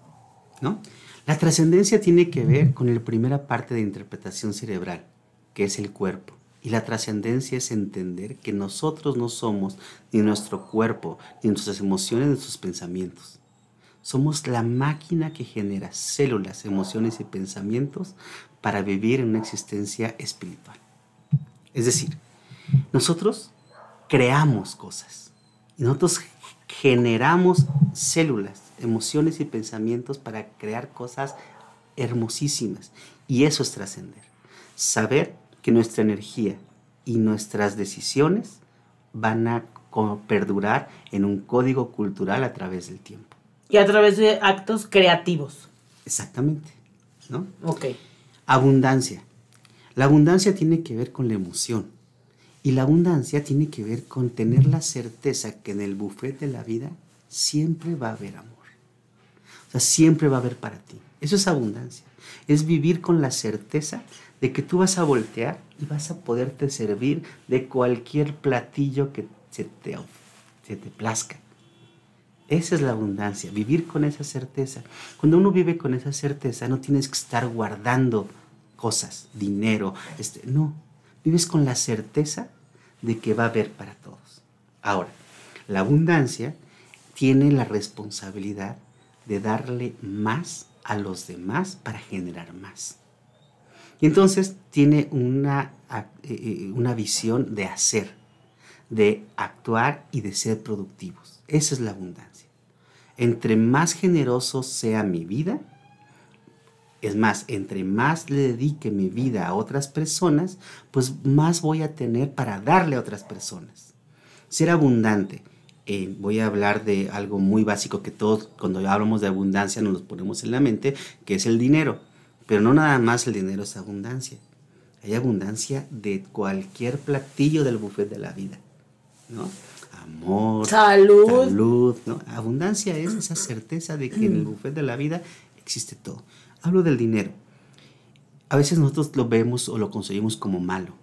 ¿no? La trascendencia tiene que ver con la primera parte de interpretación cerebral, que es el cuerpo. Y la trascendencia es entender que nosotros no somos ni nuestro cuerpo, ni nuestras emociones, ni nuestros pensamientos. Somos la máquina que genera células, emociones y pensamientos para vivir en una existencia espiritual. Es decir, nosotros creamos cosas y nosotros generamos células, emociones y pensamientos para crear cosas hermosísimas. Y eso es trascender. Saber que nuestra energía y nuestras decisiones van a perdurar en un código cultural a través del tiempo. Y a través de actos creativos. Exactamente. ¿no? Ok. Abundancia. La abundancia tiene que ver con la emoción. Y la abundancia tiene que ver con tener la certeza que en el buffet de la vida siempre va a haber amor. O sea, siempre va a haber para ti. Eso es abundancia. Es vivir con la certeza de que tú vas a voltear y vas a poderte servir de cualquier platillo que se te, se te plazca. Esa es la abundancia, vivir con esa certeza. Cuando uno vive con esa certeza, no tienes que estar guardando cosas, dinero, este, no. Vives con la certeza de que va a haber para todos. Ahora, la abundancia tiene la responsabilidad de darle más a los demás para generar más. Y entonces tiene una, eh, eh, una visión de hacer, de actuar y de ser productivos. Esa es la abundancia. Entre más generoso sea mi vida, es más, entre más le dedique mi vida a otras personas, pues más voy a tener para darle a otras personas. Ser abundante. eh, voy a hablar de algo muy básico que todos cuando hablamos de abundancia nos lo ponemos en la mente, que es el dinero. Pero no nada más el dinero es abundancia. Hay abundancia de cualquier platillo del buffet de la vida, ¿no? Amor, Salud. salud, ¿no? Abundancia es esa certeza de que en el buffet de la vida existe todo. Hablo del dinero. A veces nosotros lo vemos o lo conseguimos como malo,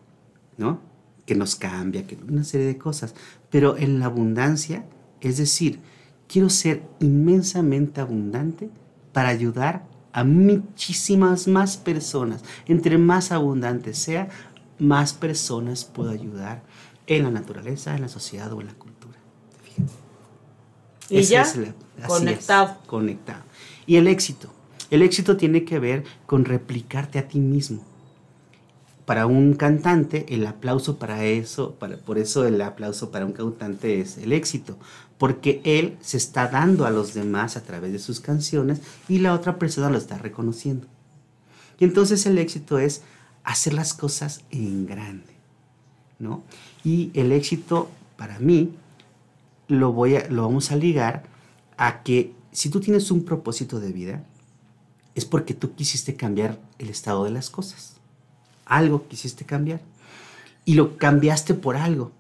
¿no? Que nos cambia, que una serie de cosas. Pero en la abundancia, es decir, quiero ser inmensamente abundante para ayudar a muchísimas más personas. Entre más abundante sea, más personas puedo ayudar en la naturaleza, en la sociedad o en la cultura. Y Esa ya, es la- conectado. es, conectado. Y el éxito. El éxito tiene que ver con replicarte a ti mismo. Para un cantante, el aplauso para eso, para, por eso el aplauso para un cantante es el éxito, porque él se está dando a los demás a través de sus canciones y la otra persona lo está reconociendo. Y entonces el éxito es hacer las cosas en grande, ¿no? Y el éxito para mí lo, voy a, lo vamos a ligar a que si tú tienes un propósito de vida, es porque tú quisiste cambiar el estado de las cosas. Algo quisiste cambiar. Y lo cambiaste por algo.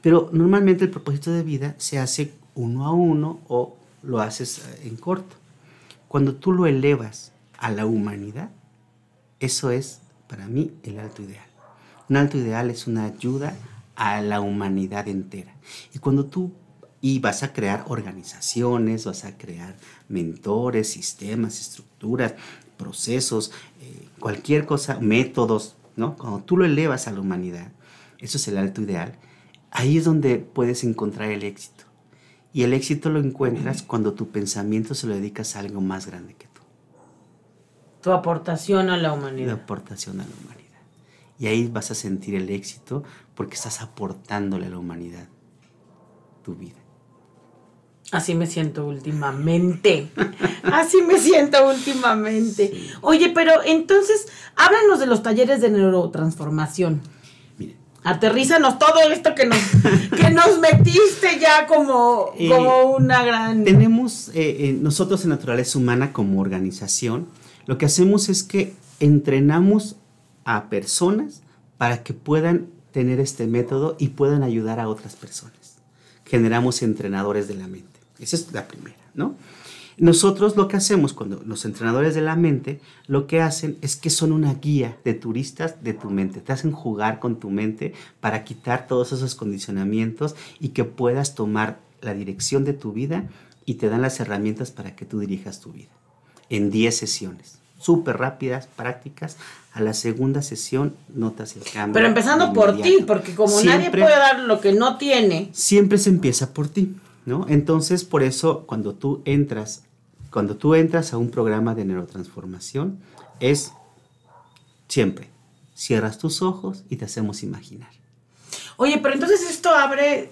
Pero normalmente el propósito de vida se hace uno a uno o lo haces eh, en corto. Cuando tú lo elevas a la humanidad, eso es para mí el alto ideal. Un alto ideal es una ayuda a la humanidad entera. Y cuando tú y vas a crear organizaciones, vas a crear mentores, sistemas, estructuras, procesos, eh, cualquier cosa, métodos, ¿no? Cuando tú lo elevas a la humanidad, eso es el alto ideal, ahí es donde puedes encontrar el éxito. Y el éxito lo encuentras cuando tu pensamiento se lo dedicas a algo más grande que tú Tu aportación a la humanidad. aportación a la humanidad. Y ahí vas a sentir el éxito porque estás aportándole a la humanidad tu vida. Así me siento últimamente. Así me siento últimamente. Oye, pero entonces, háblanos de los talleres de neurotransformación. Miren, Aterrízanos todo esto que nos, que nos metiste ya como, Eh, como una gran... tenemos eh, eh, nosotros en Naturaleza Humana como organización, lo que hacemos es que entrenamos a personas para que puedan tener este método y puedan ayudar a otras personas. Generamos entrenadores de la mente. Esa es la primera, ¿no? Nosotros lo que hacemos cuando los entrenadores de la mente lo que hacen es que son una guía de turistas de tu mente. Te hacen jugar con tu mente para quitar todos esos condicionamientos y que puedas tomar la dirección de tu vida y te dan las herramientas para que tú dirijas tu vida. En 10 sesiones. Súper rápidas, prácticas. A la segunda sesión notas el cambio. Pero empezando por ti, porque como nadie puede dar lo que no tiene, siempre se empieza por ti, ¿no? Entonces, por eso, cuando tú entras, cuando tú entras a un programa de neurotransformación, es siempre, cierras tus ojos y te hacemos imaginar. Oye, pero entonces esto abre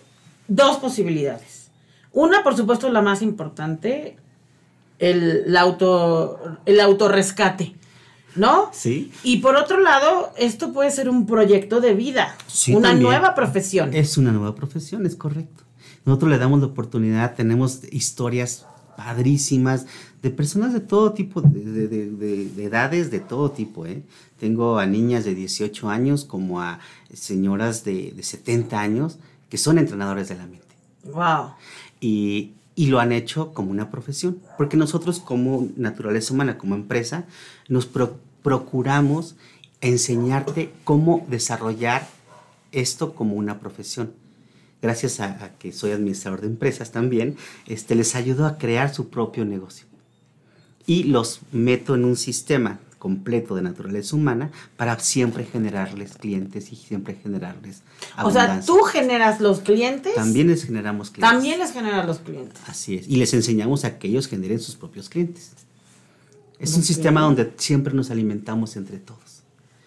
dos posibilidades. Una, por supuesto, la más importante, el, la auto, el autorrescate, ¿no? ¿Sí? Y por otro lado, esto puede ser un proyecto de vida, Sí, una también. nueva profesión. Es una nueva profesión, es correcto. Nosotros le damos la oportunidad, tenemos historias padrísimas de personas de todo tipo, de, de- de- de- de edades de todo tipo. ¿eh? Tengo a niñas de 18 años como a señoras de, de 70 años que son entrenadores de la mente. Wow. Y, y lo han hecho como una profesión, porque nosotros como naturaleza humana, como empresa, nos pro- procuramos enseñarte cómo desarrollar esto como una profesión. Gracias a, a que soy administrador de empresas también, este, les ayudo a crear su propio negocio. Y los meto en un sistema completo de naturaleza humana para siempre generarles clientes y siempre generarles O sea, abundancia. tú generas los clientes. También les generamos clientes. También les generas los clientes. Así es. Y les enseñamos a que ellos generen sus propios clientes. Es un sistema donde siempre nos alimentamos entre todos.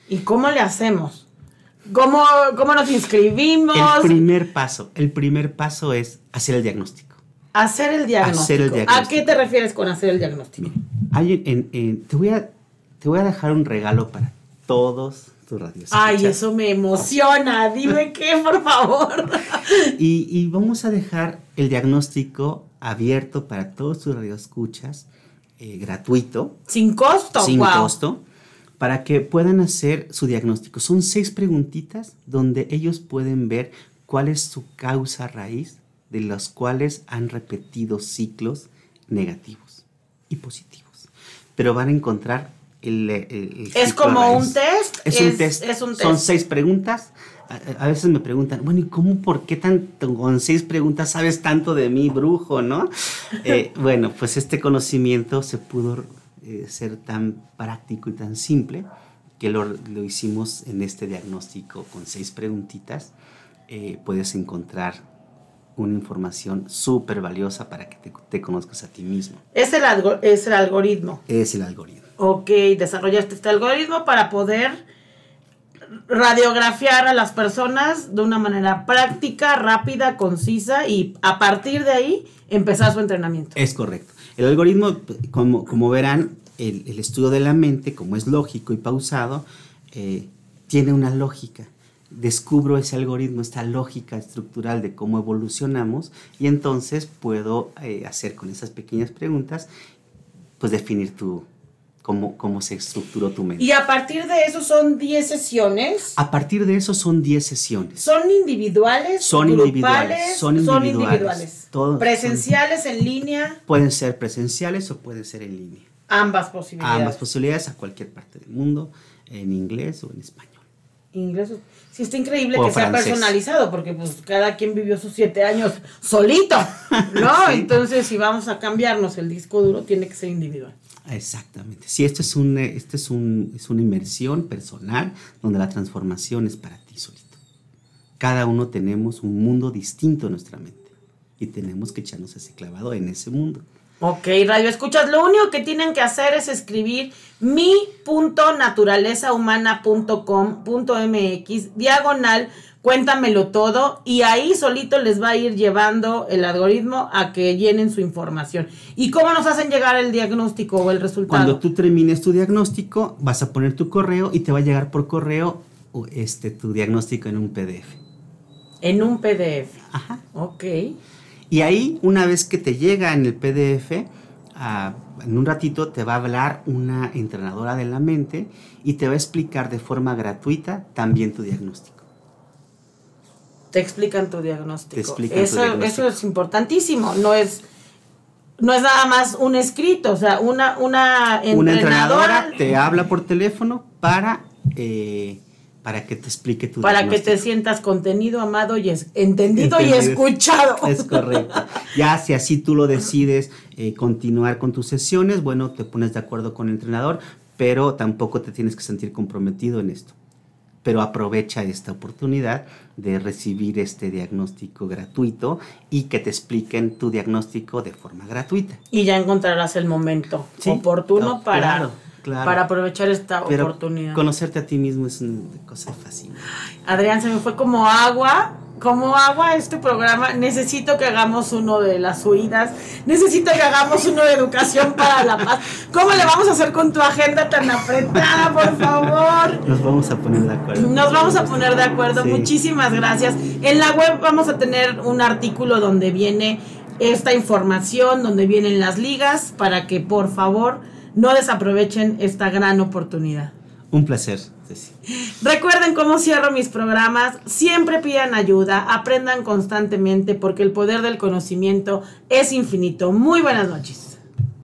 ¿Y cómo le hacemos? ¿Cómo, cómo nos inscribimos? El primer paso, el primer paso es hacer el diagnóstico. Hacer el diagnóstico. Hacer el ¿A qué te refieres con hacer el diagnóstico? Hay en- en- te, voy a, te voy a dejar un regalo para todos tus radios. Ay, eso me emociona. Dime qué, por favor. Y, y vamos a dejar el diagnóstico abierto para todos tus radioescuchas, eh, gratuito. Sin costo. sin wow. costo. Para que puedan hacer su diagnóstico. Son seis preguntitas donde ellos pueden ver cuál es su causa raíz de las cuales han repetido ciclos negativos y positivos. Pero van a encontrar el, el- el Es como raíz. un test. Es, un test. Es un Son seis preguntas. A, a veces me preguntan, bueno, ¿y cómo, por qué tanto, con seis preguntas sabes tanto de mí, brujo, no? Eh, bueno, pues este conocimiento se pudo eh, ser tan práctico y tan simple que lo, lo hicimos en este diagnóstico con seis preguntitas. Eh, puedes encontrar una información súper valiosa para que te, te conozcas a ti mismo. Es el, algo- es el algoritmo. Es el algoritmo. Ok, desarrollaste este algoritmo para poder radiografiar a las personas de una manera práctica, rápida, concisa y a partir de ahí empezar su entrenamiento. Es correcto. El algoritmo, como, verán, el, el estudio de la mente, como es lógico y pausado, eh, tiene una lógica. Descubro ese algoritmo, esta lógica estructural de cómo evolucionamos y entonces puedo eh, hacer con esas pequeñas preguntas, pues definir tu, cómo, cómo se estructuró tu mente. Y a partir de eso son 10 sesiones. A partir de eso son 10 sesiones. ¿Son individuales? Son grupales, individuales, son individuales. Todos son- Presenciales, en línea, Pueden ser presenciales o pueden ser en línea. ambas posibilidades. ambas posibilidades a cualquier parte del mundo, en inglés o en español. Ingresos. Sí, está increíble O que sea francés. personalizado, porque pues cada quien vivió sus siete años solito, ¿no? Sí. Entonces, si vamos a cambiarnos el disco duro, tiene que ser individual. Exactamente. Sí, esto es, un, esto es, un, es una inmersión personal donde la transformación es para ti solito. Cada uno tenemos un mundo distinto en nuestra mente y tenemos que echarnos ese clavado en ese mundo. Ok, radio escuchas, lo único que tienen que hacer es escribir mi.naturalezahumana.com.mx diagonal cuéntamelo todo y ahí solito les va a ir llevando el algoritmo a que llenen su información. ¿Y cómo nos hacen llegar el diagnóstico o el resultado? Cuando tú termines tu diagnóstico, vas a poner tu correo y te va a llegar por correo este, tu diagnóstico en un PDF. En un PDF. Ajá. Ok. Y ahí, una vez que te llega en el PDF, ah, en un ratito te va a hablar una entrenadora de la mente y te va a explicar de forma gratuita también tu diagnóstico. Te explican tu diagnóstico. Te explican tu eso, diagnóstico. eso es importantísimo. No es, no es nada más un escrito, o sea, una, una entrenadora. Una entrenadora te habla por teléfono para, eh, para que te explique tu para que te sientas contenido, amado y es- entendido, y escuchado. Es correcto. Ya si así tú lo decides eh, continuar con tus sesiones, bueno, te pones de acuerdo con el entrenador, pero tampoco te tienes que sentir comprometido en esto. Pero aprovecha esta oportunidad de recibir este diagnóstico gratuito y que te expliquen tu diagnóstico de forma gratuita. Y ya encontrarás el momento Sí, oportuno no, para, claro, claro. para aprovechar esta Pero oportunidad. conocerte a ti mismo es una cosa fascinante. Adrián, se me fue como agua, como agua este programa. Necesito que hagamos uno de las huidas. Necesito que hagamos uno de educación para la paz. ¿Cómo le vamos a hacer con tu agenda tan apretada, por favor? Nos vamos a poner de acuerdo. Nos vamos a poner de acuerdo. Sí. Muchísimas gracias. En la web vamos a tener un artículo donde viene esta información, donde vienen las ligas, para que por favor no desaprovechen esta gran oportunidad. Un placer, Ceci. Recuerden cómo cierro mis programas. Siempre pidan ayuda, aprendan constantemente porque el poder del conocimiento es infinito. Muy buenas noches.